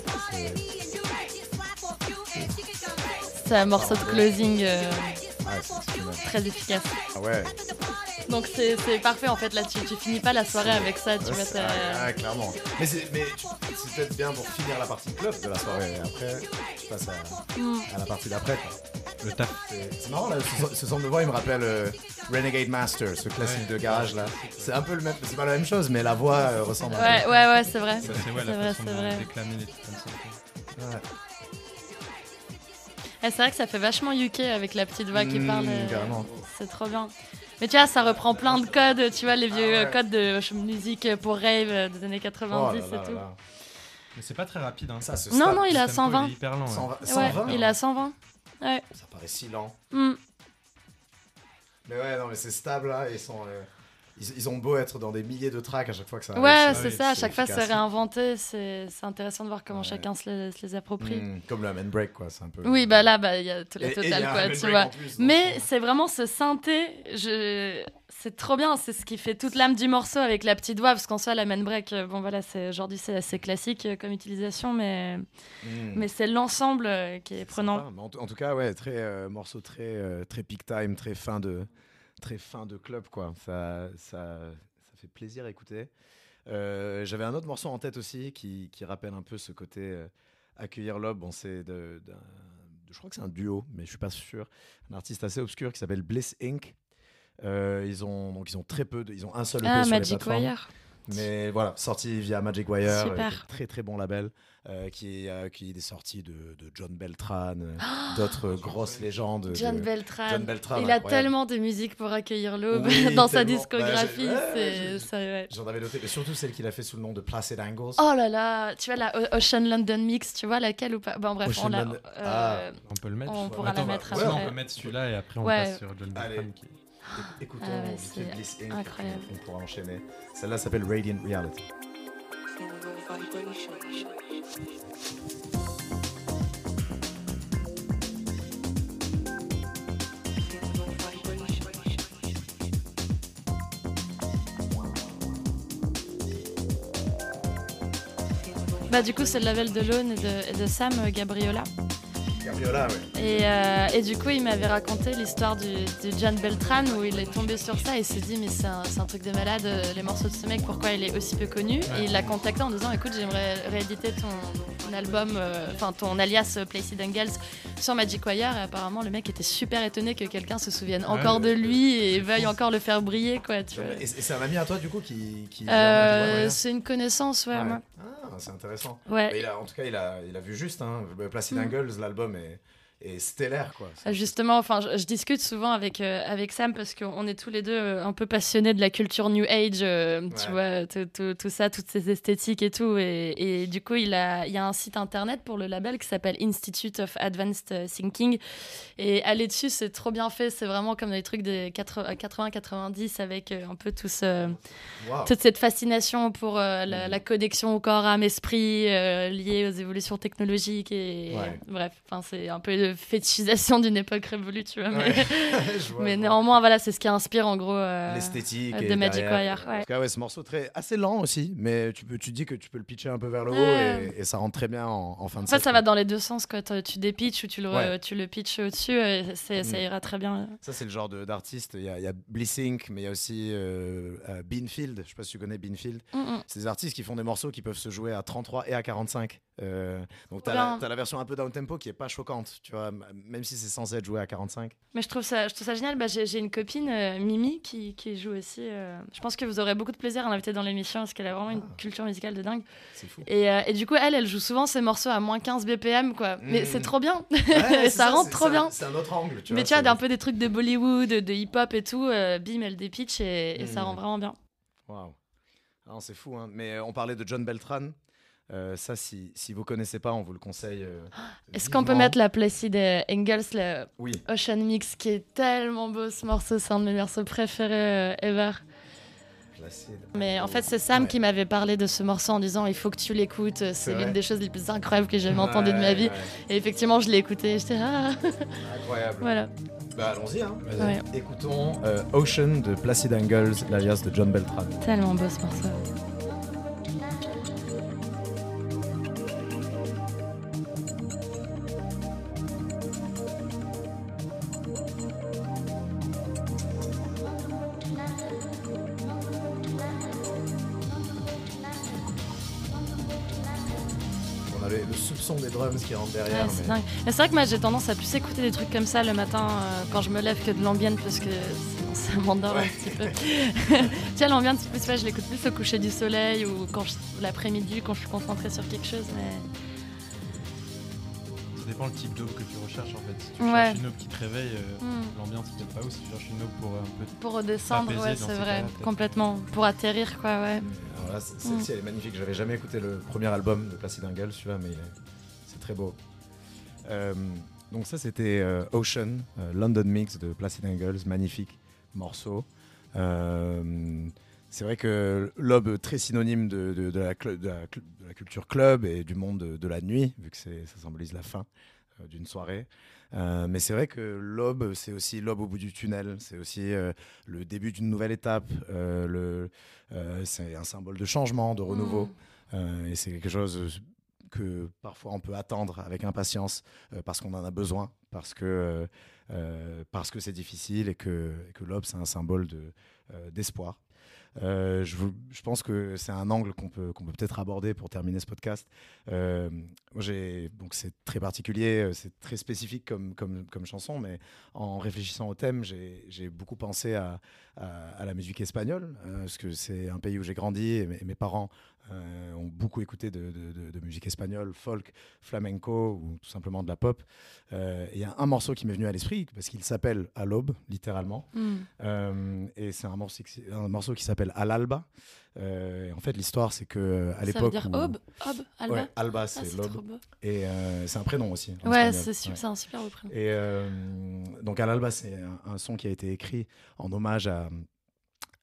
Speaker 1: C'est-
Speaker 3: un morceau de closing euh,
Speaker 1: Ouais, exceptionnel.
Speaker 3: très efficace.
Speaker 1: Ah ouais.
Speaker 3: Donc c'est parfait en fait. Là, tu, tu finis pas la soirée avec ça. Tu
Speaker 1: Ouais,
Speaker 3: t'as-
Speaker 1: ah, ouais, clairement. Mais c'est peut-être bien pour finir la partie club de la soirée. Et après, tu passes à,
Speaker 3: Mm.
Speaker 1: à la partie d'après.
Speaker 2: Le taf.
Speaker 1: C'est marrant, là, ce, ce son de voix, il me rappelle euh, Renegade Master, ce classique de garage là. C'est un peu le même, c'est pas la même chose, mais la voix euh, ressemble
Speaker 3: Ouais,
Speaker 1: peu.
Speaker 3: ouais, ouais, c'est vrai.
Speaker 2: C'est ouais,
Speaker 3: C'est
Speaker 2: la
Speaker 3: vrai,
Speaker 2: façon
Speaker 3: c'est
Speaker 2: de
Speaker 3: vrai.
Speaker 2: déclamer les trucs comme ça.
Speaker 1: Ouais.
Speaker 3: Eh, c'est vrai que ça fait vachement UK avec la petite voix qui
Speaker 1: Mm,
Speaker 3: parle. euh,
Speaker 1: carrément.
Speaker 3: C'est trop bien. Mais tu vois, ça reprend plein de codes, tu vois, les vieux
Speaker 1: Ah ouais.
Speaker 3: codes de musique pour rave des années
Speaker 1: Oh
Speaker 3: 90
Speaker 1: là là
Speaker 3: et tout.
Speaker 1: là.
Speaker 2: Mais c'est pas très rapide. Hein.
Speaker 1: Ça, ce
Speaker 3: Non, non, il est à
Speaker 2: Le tempo,
Speaker 3: 120.
Speaker 2: est hyper lent. ouais.
Speaker 1: 120,
Speaker 3: Ouais,
Speaker 1: 120,
Speaker 3: il est à 120. Ouais.
Speaker 1: Ça paraît si lent.
Speaker 3: Mm.
Speaker 1: Mais ouais, non, mais c'est stable là, ils sont. euh, ils, ils ont beau être dans des milliers de tracks à chaque fois que ça arrive.
Speaker 3: Ouais,
Speaker 1: c'est-
Speaker 3: ça, à chaque fois c'est réinventé, c'est intéressant de voir comment
Speaker 1: Ouais.
Speaker 3: chacun se les, se les approprie.
Speaker 1: Mm, comme le man break, quoi, c'est un peu.
Speaker 3: Oui, bah là, bah, il y a tout
Speaker 1: Et-
Speaker 3: le
Speaker 1: et il y
Speaker 3: total, quoi, tu vois.
Speaker 1: plus,
Speaker 3: Mais
Speaker 1: euh,
Speaker 3: c'est vraiment ce synthé, je... c'est trop bien, c'est ce qui fait toute l'âme du morceau avec la petite voix, parce qu'en soi, la man break, euh, bon voilà, c'est aujourd'hui c'est assez classique euh, comme utilisation, mais,
Speaker 1: mm.
Speaker 3: mais c'est l'ensemble qui est prenant.
Speaker 1: En, en tout cas, ouais, très euh, morceau très euh, très peak time, très fin de très fin de club quoi. Ça ça ça fait plaisir à écouter. Euh, J'avais un autre morceau en tête aussi qui, qui rappelle un peu ce côté euh, accueillir l'aube. Bon, c'est de, je crois que c'est un duo, mais je suis pas sûr. Un artiste assez obscur qui s'appelle Bliss Inc. Euh, ils ont donc ils ont très peu de, ils ont un seul EP
Speaker 3: Ah,
Speaker 1: sur les
Speaker 3: Magic
Speaker 1: plateformes.
Speaker 3: Wire.
Speaker 1: Mais voilà, sorti via Magic Wire,
Speaker 3: Super.
Speaker 1: très très bon label, euh, qui, euh, qui est sorti de, de John Beltran, euh, (gasps) d'autres grosses légendes.
Speaker 3: John
Speaker 1: de-
Speaker 3: Beltran.
Speaker 1: John Beltran,
Speaker 3: il a
Speaker 1: incroyable.
Speaker 3: tellement de musique pour accueillir l'aube
Speaker 1: Oui, (laughs)
Speaker 3: dans sa discographie.
Speaker 1: Bah, j'ai- ouais,
Speaker 3: ouais.
Speaker 1: J'en avais noté, mais surtout celle qu'il a fait sous le nom de Placid Angles.
Speaker 3: Oh là là, tu vois la O- Ocean London Mix, tu vois laquelle ou pas? Bon bref,
Speaker 1: Ocean
Speaker 3: on l'a.
Speaker 1: London-
Speaker 3: euh,
Speaker 2: On peut le mettre.
Speaker 3: On pourra
Speaker 2: Attends,
Speaker 3: la mettre
Speaker 2: ouais,
Speaker 3: après.
Speaker 2: on peut mettre celui-là et après on passe sur John
Speaker 1: Allez.
Speaker 2: Beltran. qui-
Speaker 1: Écoutons
Speaker 3: Ah ouais, c'est
Speaker 1: Bliss Inc.
Speaker 3: incroyable.
Speaker 1: On pourra enchaîner. Celle-là s'appelle Radiant Reality.
Speaker 3: Bah du coup c'est le label de Lone et de, et de Sam euh, Gabriola.
Speaker 1: Gabriola, ouais.
Speaker 3: Et, euh, et du coup il m'avait raconté l'histoire du, du John Beltran où il est tombé sur ça et s'est dit mais c'est un, truc de malade euh, les morceaux de ce mec pourquoi il est aussi peu connu?
Speaker 2: Ouais.
Speaker 3: et il l'a contacté en disant écoute j'aimerais rééditer ton, ton album euh, enfin ton alias Placid Angels sur Magic Wire et apparemment le mec était super étonné que quelqu'un se souvienne
Speaker 2: Ouais,
Speaker 3: encore de lui et veuille encore le faire briller quoi tu vois.
Speaker 1: Et, c'est un ami à toi, du coup, qui.
Speaker 3: Euh, c'est une connaissance ouais,
Speaker 1: ouais.
Speaker 3: moi.
Speaker 1: Ah, c'est intéressant.
Speaker 3: Ouais.
Speaker 1: Mais il a- en tout cas, il a, il a vu juste. Hein. Placid
Speaker 3: Mm.
Speaker 1: Angles, l'album est, est stellaire, quoi.
Speaker 3: Justement, enfin, je, je discute souvent avec, euh, avec Sam parce qu'on est tous les deux euh, un peu passionnés de la culture New Age, euh, tu vois, tout, tout- tout ça, toutes ces esthétiques et tout. Et, et du coup, il, a, il y a un site internet pour le label qui s'appelle Institute of Advanced Thinking. Et aller dessus, c'est trop bien fait. C'est vraiment comme des trucs des 80-90 avec un peu tout ce-
Speaker 1: Waouh.
Speaker 3: toute cette fascination pour euh, la, la connexion au corps, âme, esprit liée aux évolutions technologiques. Et
Speaker 1: Ouais.
Speaker 3: bref, c'est un peu de fétichisation d'une époque révolue, tu vois. Mais,
Speaker 1: Ouais. (laughs) (laughs) Vois,
Speaker 3: néanmoins, voilà, c'est ce qui inspire en gros. euh,
Speaker 1: l'esthétique
Speaker 3: euh,
Speaker 1: et
Speaker 3: de Magic
Speaker 1: derrière,
Speaker 3: Wire,
Speaker 1: En
Speaker 3: ouais.
Speaker 1: tout cas, ouais, ce morceau très assez lent aussi, mais tu peux tu dis que tu peux le pitcher un peu vers le haut
Speaker 3: Ouais.
Speaker 1: et, et ça rentre très bien en, en fin de
Speaker 3: En fait,
Speaker 1: set,
Speaker 3: ça
Speaker 1: quoi.
Speaker 3: va dans les deux sens. Quand euh, tu dépitches ou tu le, tu le pitches au-dessus, euh, ça
Speaker 1: Mm.
Speaker 3: ira très bien.
Speaker 1: Ça, c'est le genre d'artiste. Il y a, a Blissink, mais il y a aussi euh, euh, Beanfield. Je sais pas si tu connais Beanfield.
Speaker 3: Mm, mm.
Speaker 1: C'est des artistes qui font des morceaux qui peuvent se jouer à 33 et à 45. Euh, donc, tu as,
Speaker 3: Bien.
Speaker 1: la version un peu down tempo qui est pas choquante, tu vois, même si c'est censé être joué à 45.
Speaker 3: Mais je trouve ça, je trouve ça génial. Bah, j'ai j'ai une copine, euh, Mimi, qui, qui joue aussi. euh, je pense que vous aurez beaucoup de plaisir à l'inviter dans l'émission parce qu'elle a vraiment une
Speaker 1: Ah.
Speaker 3: culture musicale de dingue.
Speaker 1: C'est fou.
Speaker 3: Et, et du coup, elle, elle joue souvent ses morceaux à moins 15 BPM, quoi. Mais
Speaker 1: Mm.
Speaker 3: c'est trop bien.
Speaker 1: Ouais, (laughs) c'est
Speaker 3: ça rentre trop
Speaker 1: c'est un-
Speaker 3: bien.
Speaker 1: C'est un autre angle, tu
Speaker 3: Mais
Speaker 1: vois.
Speaker 3: tu vois,
Speaker 1: c'est-
Speaker 3: d'un peu des trucs de Bollywood, de hip-hop et tout, bim, elle dépitch et, et ça
Speaker 1: Mm.
Speaker 3: rend vraiment bien.
Speaker 1: Waouh. Non, c'est fou, hein. Mais on parlait de John Beltran. Euh, ça, si, si vous connaissez pas, on vous le conseille. euh, (gasps)
Speaker 3: Est-ce qu'on peut mettre la Placid euh, Engels, le
Speaker 1: Oui.
Speaker 3: Ocean Mix, qui est tellement beau ce morceau, c'est un de mes morceaux préférés euh, ever.
Speaker 1: Placide.
Speaker 3: Mais en fait, c'est Sam
Speaker 1: Ouais.
Speaker 3: qui m'avait parlé de ce morceau en disant il faut que tu l'écoutes, c'est l'une des choses les plus incroyables que j'ai jamais entendues de ma vie.
Speaker 1: ouais.
Speaker 3: Et effectivement, je l'ai écouté et j'étais ah
Speaker 1: Incroyable.
Speaker 3: voilà.
Speaker 1: Bah allons-y. Hein. Écoutons Ocean de Placid Angles, l'alias de John Beltran.
Speaker 3: Tellement beau ce morceau.
Speaker 1: Drums qui rentrent derrière.
Speaker 3: Ouais, c'est
Speaker 1: mais-
Speaker 3: dingue. Mais c'est vrai que moi j'ai tendance à plus écouter des trucs comme ça le matin euh, quand je me lève que de l'ambiance parce que sinon ça m'endort
Speaker 1: Ouais.
Speaker 3: un petit peu. (laughs) tu vois, l'ambiance, plus, ouais, je l'écoute plus au coucher du soleil ou quand je- l'après-midi quand je suis concentrée sur quelque chose. Mais...
Speaker 2: Ça dépend le type d'aube que tu recherches en fait. Si tu
Speaker 3: Ouais.
Speaker 2: cherches une aube qui te réveille, euh,
Speaker 3: Hmm.
Speaker 2: l'ambiance peut-être pas où. Si tu cherches une aube pour euh, un peu.
Speaker 3: Pour redescendre, ouais, c'est
Speaker 2: ces
Speaker 3: vrai, complètement. Pour atterrir, quoi, ouais. Mm.
Speaker 1: celle-ci, elle est magnifique. J'avais jamais écouté le premier album de Placid Angles, celui-là, mais très beau. Euh, donc ça, c'était euh, Ocean, euh, London Mix de Placid Angles, magnifique morceau. C'est vrai que l'aube très synonyme de, de- de la, cl- de la cl- de la culture club et du monde de, la nuit, vu que ça symbolise la fin d'une soirée. Mais c'est vrai que l'aube, c'est aussi l'aube au bout du tunnel. C'est aussi le début d'une nouvelle étape. c'est un symbole de changement, de renouveau. Euh, et c'est quelque chose que parfois on peut attendre avec impatience euh, parce qu'on en a besoin, parce que euh, euh, c'est difficile et que, l'aube c'est un symbole de, d'espoir. Je, je pense que c'est un angle qu'on peut, qu'on peut peut-être aborder pour terminer ce podcast. Donc c'est très particulier, euh, c'est très spécifique comme, comme, comme chanson, mais en réfléchissant au thème, j'ai, beaucoup pensé à, à, à la musique espagnole, euh, parce que c'est un pays où j'ai grandi et mes, mes parents euh, ont beaucoup écouté de, de- de- de musique espagnole, folk, flamenco ou tout simplement de la pop. Euh, Il y a un morceau qui m'est venu à l'esprit parce qu'il s'appelle À l'aube, littéralement. Euh, et c'est un morceau, qui- un morceau qui s'appelle À l'alba. Euh, en fait, l'histoire, c'est que à
Speaker 3: Ça veut
Speaker 1: l'époque.
Speaker 3: dire
Speaker 1: où-
Speaker 3: aube, aube, alba.
Speaker 1: Ouais, Alba,
Speaker 3: Ah,
Speaker 1: c'est
Speaker 3: c'est
Speaker 1: l'aube. Et euh, c'est un prénom aussi.
Speaker 3: Ouais, c'est su-
Speaker 1: Ouais.
Speaker 3: un super beau prénom.
Speaker 1: Et euh, donc à l'alba, c'est un, un son qui a été écrit en hommage à,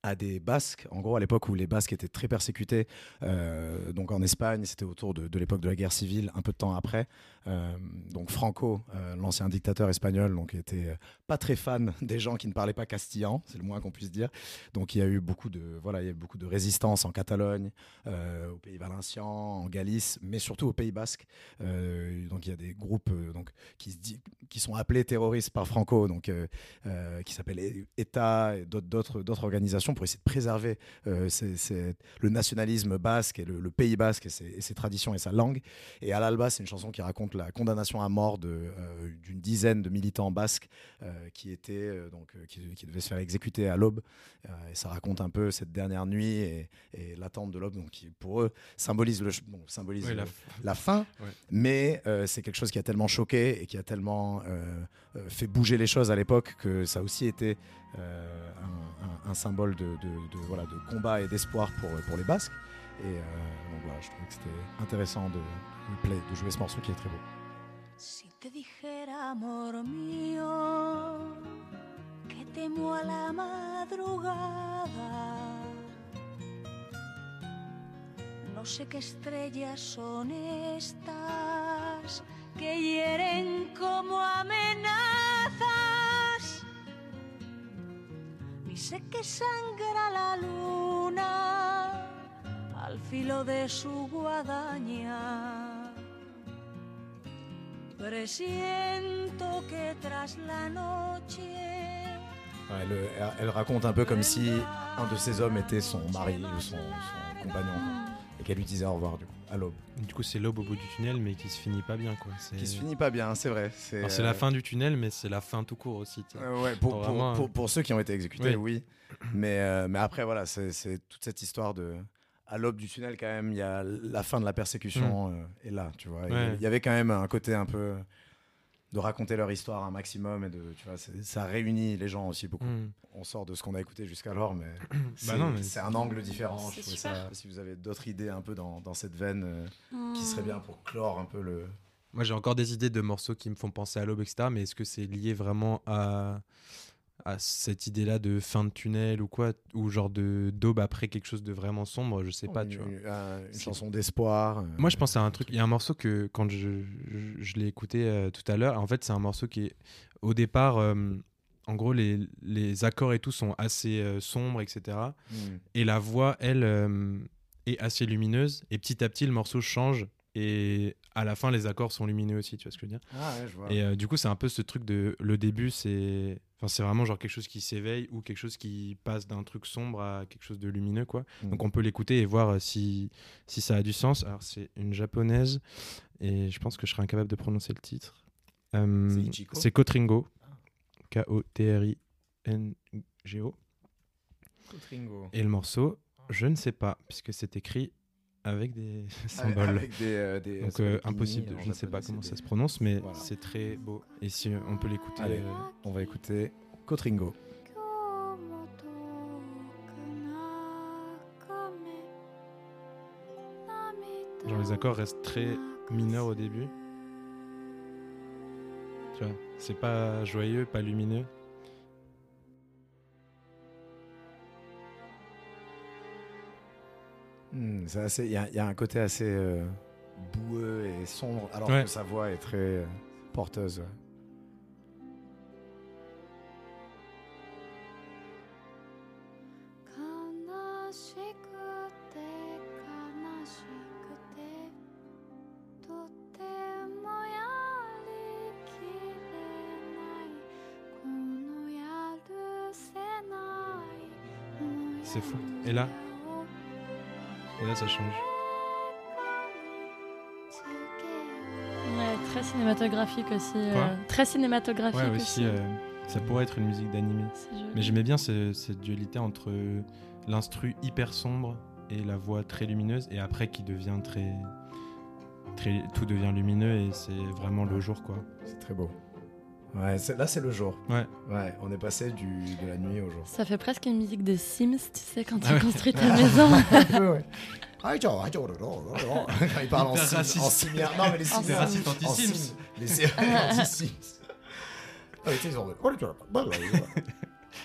Speaker 1: à des Basques. En gros, à l'époque où les Basques étaient très persécutés, euh, donc en Espagne, c'était autour de, l'époque de la guerre civile, un peu de temps après. Euh, donc Franco, euh, l'ancien dictateur espagnol, donc était pas très fan (laughs) des gens qui ne parlaient pas castillan, c'est le moins qu'on puisse dire. Donc il y a eu beaucoup de voilà, il y a eu beaucoup de résistance en Catalogne, au Pays Valencien, en Galice, mais surtout au Pays Basque. Donc il y a des groupes donc qui sont appelés terroristes par Franco, donc qui s'appellent E- État et d'autres- d'autres pour essayer de préserver euh, le nationalisme basque et le, le Pays basque et ses, et ses traditions et sa langue. Et à l'Alba, c'est une chanson qui raconte la condamnation à mort euh, d'une dizaine de militants basques euh, qui étaient donc qui, qui devaient se faire exécuter à l'aube. Et ça raconte un peu cette dernière nuit et, et l'attente de l'aube, donc qui pour eux symbolise le bon, symbolise le-
Speaker 2: la-
Speaker 1: la fin,
Speaker 2: Ouais.
Speaker 1: mais c'est quelque chose qui a tellement choqué et qui a tellement fait bouger les choses à l'époque que ça a aussi été euh, un, un- symbole de, de- de, voilà, de combat et d'espoir pour, pour les Basques. Et euh, donc voilà, je trouvais que c'était intéressant de, play- de jouer ce morceau qui est très beau.
Speaker 5: Si te dijera, amor mío, que temo a la madrugada, no sé qué estrellas son estas que hieren como amenazas, sé que sangra la luna al filo de su guadaña. Presiento que tras la noche
Speaker 1: Ouais, le- elle, raconte un peu comme si un de ces hommes était son mari ou son, son compagnon et qu'elle lui disait au revoir du coup, à l'aube.
Speaker 2: Du coup, c'est l'aube au bout du tunnel, mais qui se finit pas bien, quoi.
Speaker 1: Qui se finit pas bien, c'est vrai. C'est euh,
Speaker 2: la fin du tunnel, mais c'est la fin tout court aussi.
Speaker 1: Euh, ouais, pour, pour-
Speaker 2: vraiment,
Speaker 1: pour-
Speaker 2: euh,
Speaker 1: pour ceux qui ont été exécutés, oui.
Speaker 2: Oui.
Speaker 1: Mais, euh, mais après, voilà, c'est toute cette histoire de. À l'aube du tunnel, quand même, il y a la fin de la persécution euh, est là, tu vois. Et
Speaker 2: Ouais.
Speaker 1: Il y avait quand même un côté un peu de raconter leur histoire un maximum et de, tu vois, ça réunit les gens aussi beaucoup.
Speaker 2: Hmm.
Speaker 1: On sort de ce qu'on a écouté jusqu'alors, mais c'est
Speaker 2: Bah mais
Speaker 1: c'est un angle différent. Je ça- si vous avez d'autres idées un peu dans, dans cette veine euh,
Speaker 3: Hmm.
Speaker 1: qui serait bien pour clore un peu le.
Speaker 2: Moi, j'ai encore des idées de morceaux qui me font penser à l'aube, etc. Mais est-ce que c'est lié vraiment à, à cette idée-là de fin de tunnel ou quoi, ou genre de d'aube après quelque chose de vraiment sombre, je sais pas,
Speaker 1: une,
Speaker 2: tu vois.
Speaker 1: une- un- une
Speaker 2: C'est-
Speaker 1: chanson d'espoir. euh,
Speaker 2: Moi, je pense à un truc. Il y a un morceau que, quand je, je, je l'ai écouté euh, tout à l'heure, en fait, c'est un morceau qui est, au départ, euh, en gros, les, les accords et tout sont assez euh, sombres, etc.
Speaker 1: hmm.
Speaker 2: Et la voix, elle, est assez lumineuse. Et petit à petit, le morceau change. Et à la fin, les accords sont lumineux aussi, tu vois ce que je veux dire
Speaker 1: Ah ouais, je vois.
Speaker 2: Et euh, du coup, c'est un peu ce truc de. Le début, c'est. Enfin, c'est vraiment genre quelque chose qui s'éveille ou quelque chose qui passe d'un truc sombre à quelque chose de lumineux, quoi.
Speaker 1: Mm.
Speaker 2: Donc on peut l'écouter et voir euh, si, si ça a du sens. Alors, c'est une japonaise et je pense que je serai incapable de prononcer le titre. Euh,
Speaker 1: c'est
Speaker 2: Kotringo. K-O-T-R-I-N-G-O.
Speaker 1: Kotringo.
Speaker 2: Et le morceau, je ne sais pas, puisque c'est écrit avec des (laughs) symboles. Donc euh, impossible, de, je ne sais pas comment ça se prononce, mais c'est très beau. Et si on peut l'écouter, euh,
Speaker 1: on va écouter Kotringo.
Speaker 2: Genre les accords restent très mineurs au début. Tu vois, c'est pas joyeux, pas lumineux.
Speaker 1: Assez- Il y, a- il y a un côté assez euh, boueux et sombre, alors
Speaker 2: Ouais.
Speaker 1: que sa voix est très euh, porteuse. ouais.
Speaker 3: Cinématographique aussi. euh, très cinématographique
Speaker 2: Ouais,
Speaker 3: aussi.
Speaker 2: aussi, euh, ça pourrait être une musique d'animé. Mais j'aimais bien ce- cette dualité entre l'instru hyper sombre et la voix très lumineuse, et après qui devient très. très tout devient lumineux, et c'est vraiment le jour, quoi.
Speaker 1: C'est très beau. Ouais, c'est- là c'est le jour.
Speaker 2: Ouais.
Speaker 1: Ouais, on est passé du, de la nuit au jour.
Speaker 3: Ça fait presque une musique de Sims, tu sais, quand tu
Speaker 2: Ah ouais.
Speaker 3: construis ta (laughs) maison.
Speaker 1: ouais, ouais. Ah, ciao, ah, ciao, Quand il parle en
Speaker 2: raciste.
Speaker 1: en simien. Non, mais les sims. (laughs)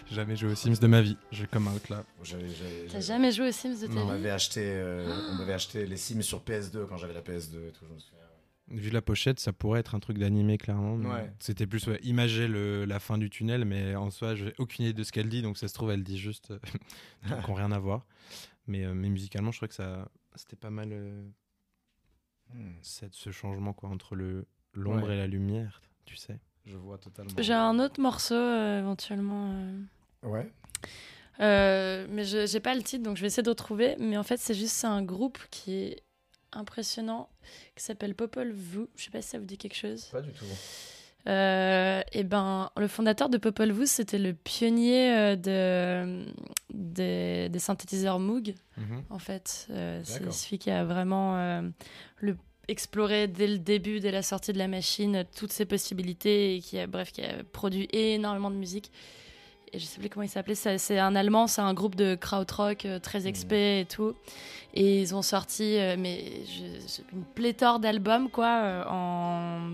Speaker 1: Tu (laughs)
Speaker 2: Jamais joué aux Sims de ma vie. J'ai comme out là.
Speaker 1: J'avais- j'avais-
Speaker 3: T'as
Speaker 1: j'avais-
Speaker 3: jamais joué aux Sims de ta
Speaker 1: On
Speaker 3: vie
Speaker 1: m'avait acheté, euh, on (gasps) m'avait acheté les Sims sur PS2 quand j'avais la PS2 et tout, je me souviens.
Speaker 2: Vu la pochette, ça pourrait être un truc d'animé, clairement. mais
Speaker 1: Ouais.
Speaker 2: C'était plus ouais, imager le, la fin du tunnel, mais en soi, j'ai aucune idée de ce qu'elle dit, donc ça se trouve, elle dit juste euh, trucs qui n'ont rien à voir. Mais, euh, mais musicalement, je trouvais que ça, c'était pas mal euh,
Speaker 1: Hmm,
Speaker 2: cette- ce changement quoi, entre le l'ombre
Speaker 1: Ouais.
Speaker 2: et la lumière, tu sais.
Speaker 1: je vois totalement.
Speaker 3: J'ai un autre morceau euh, éventuellement. euh.
Speaker 1: Ouais.
Speaker 3: Euh, mais je j'ai pas le titre, donc je vais essayer de retrouver. Mais en fait, c'est juste un groupe qui est impressionnant, qui s'appelle Popol Vuh. Je sais pas si ça vous dit quelque chose.
Speaker 1: Pas du tout.
Speaker 3: Euh, et ben, le fondateur de Popol Vuh, c'était le pionnier euh, de, des- des synthétiseurs Moog. en fait. Euh, c'est celui qui a vraiment euh, le, exploré dès le début, dès la sortie de la machine, toutes ses possibilités et qui a, bref, qui a produit énormément de musique. Et je sais plus comment il s'appelait, c'est c'est un allemand, c'est un groupe de krautrock euh, très expert et tout. Et ils ont sorti euh, mais je- une pléthore d'albums quoi euh, en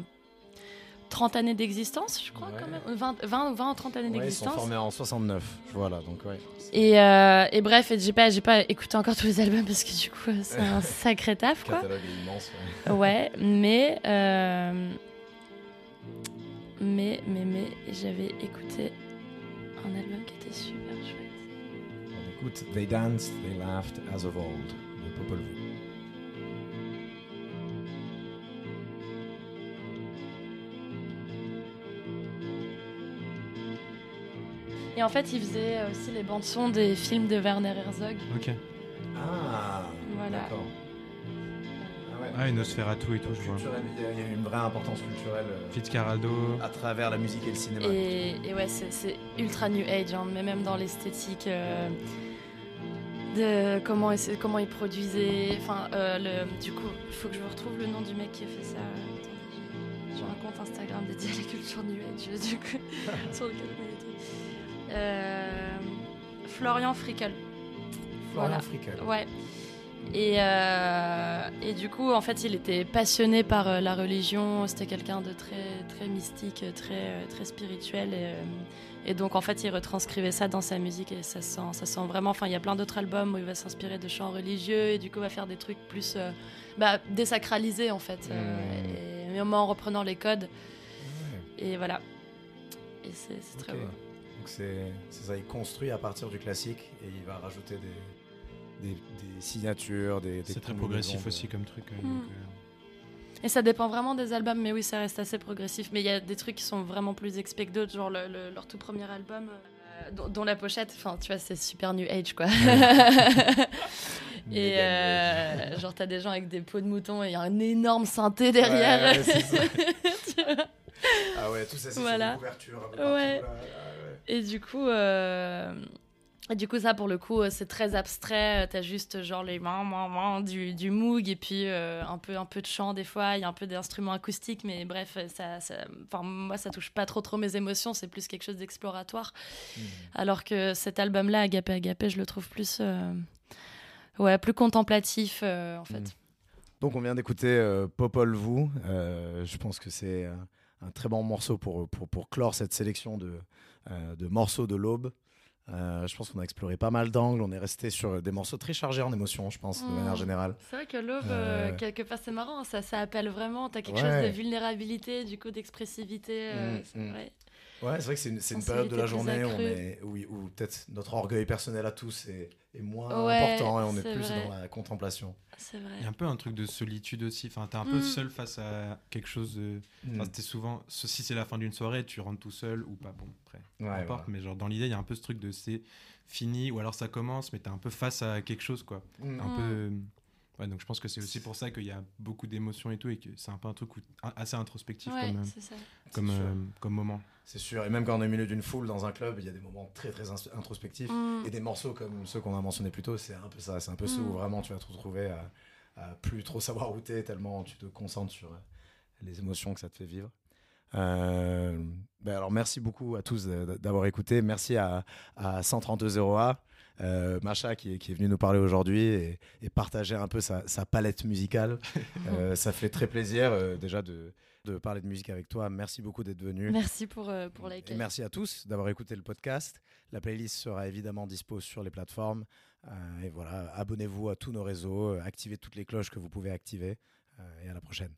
Speaker 3: 30 années d'existence, je crois
Speaker 1: Ouais.
Speaker 3: quand même. 20, 20 ou 20 ou 30 années
Speaker 1: Ouais, ils sont
Speaker 3: d'existence.
Speaker 1: formés en 69. Voilà, donc ouais.
Speaker 3: Et, euh, et bref, j'ai pas, pas écouté encore tous les albums parce que du coup, euh, c'est un (laughs) sacré taf, quoi.
Speaker 1: catalogue immense. ouais.
Speaker 3: Ouais, mais, euh, mais, mais, mais, j'avais écouté un album qui était super chouette.
Speaker 1: On écoute They Danced, They Laughed as of Old de Popol Vuh.
Speaker 3: Et en fait, il faisait aussi les bandes son des films de Werner Herzog.
Speaker 2: Ok.
Speaker 1: Ah,
Speaker 3: Voilà.
Speaker 1: d'accord. Ah ouais.
Speaker 2: Ah, une Nosferatu et tout, je vois.
Speaker 1: Il y a- une vraie importance culturelle euh,
Speaker 2: Fitzcarraldo.
Speaker 1: à travers la musique et le cinéma.
Speaker 3: Et, et ouais, c'est ultra new age, hein, mais même dans l'esthétique euh, de comment, il- comment il produisait. Enfin, euh, le, du coup, il faut que je retrouve le nom du mec qui a fait ça. Attendez, j'ai- un compte Instagram dédié à la culture new age, (laughs) du coup, sur lequel trucs. Euh, Florian Frickel.
Speaker 1: Florian
Speaker 3: Voilà.
Speaker 1: Frickel.
Speaker 3: Ouais. Et, euh, et du coup, en fait, il était passionné par euh, la religion. C'était quelqu'un de très, très mystique, très, euh, très spirituel. Et, euh, et donc, en fait, il retranscrivait ça dans sa musique et ça sent, ça sent vraiment. Enfin, il y a plein d'autres albums où il va s'inspirer de chants religieux et du coup, il va faire des trucs plus euh, bah, désacralisés, en fait. Euh, et, mais en reprenant les codes. Et voilà. Et c'est très beau.
Speaker 1: Donc c'est ça, il construit à partir du classique et il va rajouter des, des, des signatures, des. des
Speaker 2: C'est très progressif
Speaker 1: de-
Speaker 2: aussi comme truc. euh,
Speaker 3: Mm.
Speaker 2: donc, euh,
Speaker 3: Et ça dépend vraiment des albums, mais oui, ça reste assez progressif. Mais il y a des trucs qui sont vraiment plus expect que d'autres, genre le- le- leur tout premier album, euh, dont, dont la pochette, enfin, tu vois, c'est super new age, quoi. (laughs) et euh, genre, t'as des gens avec des peaux de mouton et il y a un énorme synthé derrière.
Speaker 1: Ouais, ouais, c'est ça. (laughs)
Speaker 3: Tu vois
Speaker 1: Ah ouais, tout ça, c'est
Speaker 3: Voilà.
Speaker 1: sur couverture. un peu partout,
Speaker 3: Ouais.
Speaker 1: là. Ouais.
Speaker 3: Et du coup, euh, et du coup, ça pour le coup, c'est très abstrait. T'as juste genre les mains, mains, mains du, du moog et puis euh, un peu, un peu de chant des fois. Il y a un peu d'instruments acoustiques, mais bref, ça, ça, enfin moi, ça touche pas trop trop mes émotions. C'est plus quelque chose d'exploratoire.
Speaker 1: Mhm.
Speaker 3: Alors que cet album-là, Agapé Agapé, je le trouve plus, euh, ouais, plus contemplatif en fait.
Speaker 1: Mhm. Donc on vient d'écouter Popol Vuh. Je pense que c'est un très bon morceau pour, pour, pour clore cette sélection de, euh, de morceaux de l'aube. Euh, je pense qu'on a exploré pas mal d'angles. On est resté sur des morceaux très chargés en émotions, je pense, de
Speaker 3: Mhm.
Speaker 1: manière générale.
Speaker 3: C'est vrai que l'aube,
Speaker 1: Euh,
Speaker 3: quelque part, c'est marrant. Ça, ça appelle vraiment. T'as quelque
Speaker 1: Ouais.
Speaker 3: chose de vulnérabilité, du coup, d'expressivité. euh,
Speaker 1: Mm,
Speaker 3: c'est
Speaker 1: mm.
Speaker 3: vrai.
Speaker 1: Ouais, c'est vrai que c'est une, c'est une période de la journée où, on est, oui, où peut-être notre orgueil personnel à tous est, est moins
Speaker 3: Ouais,
Speaker 1: important et on est, plus
Speaker 3: vrai.
Speaker 1: dans la contemplation.
Speaker 3: C'est vrai.
Speaker 2: Il y a un peu un truc de solitude aussi. Enfin, t'es un peu
Speaker 3: Mm.
Speaker 2: seul face à quelque chose. de- Enfin, t'es souvent. Si c'est la fin d'une soirée, tu rentres tout seul ou pas. Bon, après, peu
Speaker 1: Ouais,
Speaker 2: importe. Mais genre dans l'idée, il y a un peu ce truc de c'est fini ou alors ça commence, mais t'es un peu face à quelque chose, quoi.
Speaker 1: Mm.
Speaker 2: Un
Speaker 3: Mm.
Speaker 2: peu. Ouais, donc je pense que c'est aussi pour ça qu'il y a beaucoup d'émotions et tout, et que c'est un peu un truc où- assez introspectif
Speaker 3: Ouais,
Speaker 2: comme, euh,
Speaker 3: ça.
Speaker 2: comme, euh, comme moment.
Speaker 1: C'est sûr. Et même quand on est au milieu d'une foule dans un club, il y a des moments très très introspectifs.
Speaker 3: Mm.
Speaker 1: Et des morceaux comme ceux qu'on a mentionnés plus tôt, c'est un peu ça. C'est un peu ceux où
Speaker 3: Mm.
Speaker 1: vraiment tu vas te retrouver à, à plus trop savoir où t'es, tellement tu te concentres sur euh, les émotions que ça te fait vivre. Euh, ben alors merci beaucoup à tous d'avoir écouté. Merci à, à 132.0A, euh, Macha qui est, qui est venu nous parler aujourd'hui et, et partager un peu sa, sa palette musicale. (laughs) Euh, ça fait très plaisir euh, déjà de, de parler de musique avec toi. Merci beaucoup d'être venu.
Speaker 3: Merci pour, euh, pour
Speaker 1: Et merci à tous d'avoir écouté le podcast. La playlist sera évidemment dispo sur les plateformes. Euh, et voilà, abonnez-vous à tous nos réseaux, activez toutes les cloches que vous pouvez activer. euh, et à la prochaine.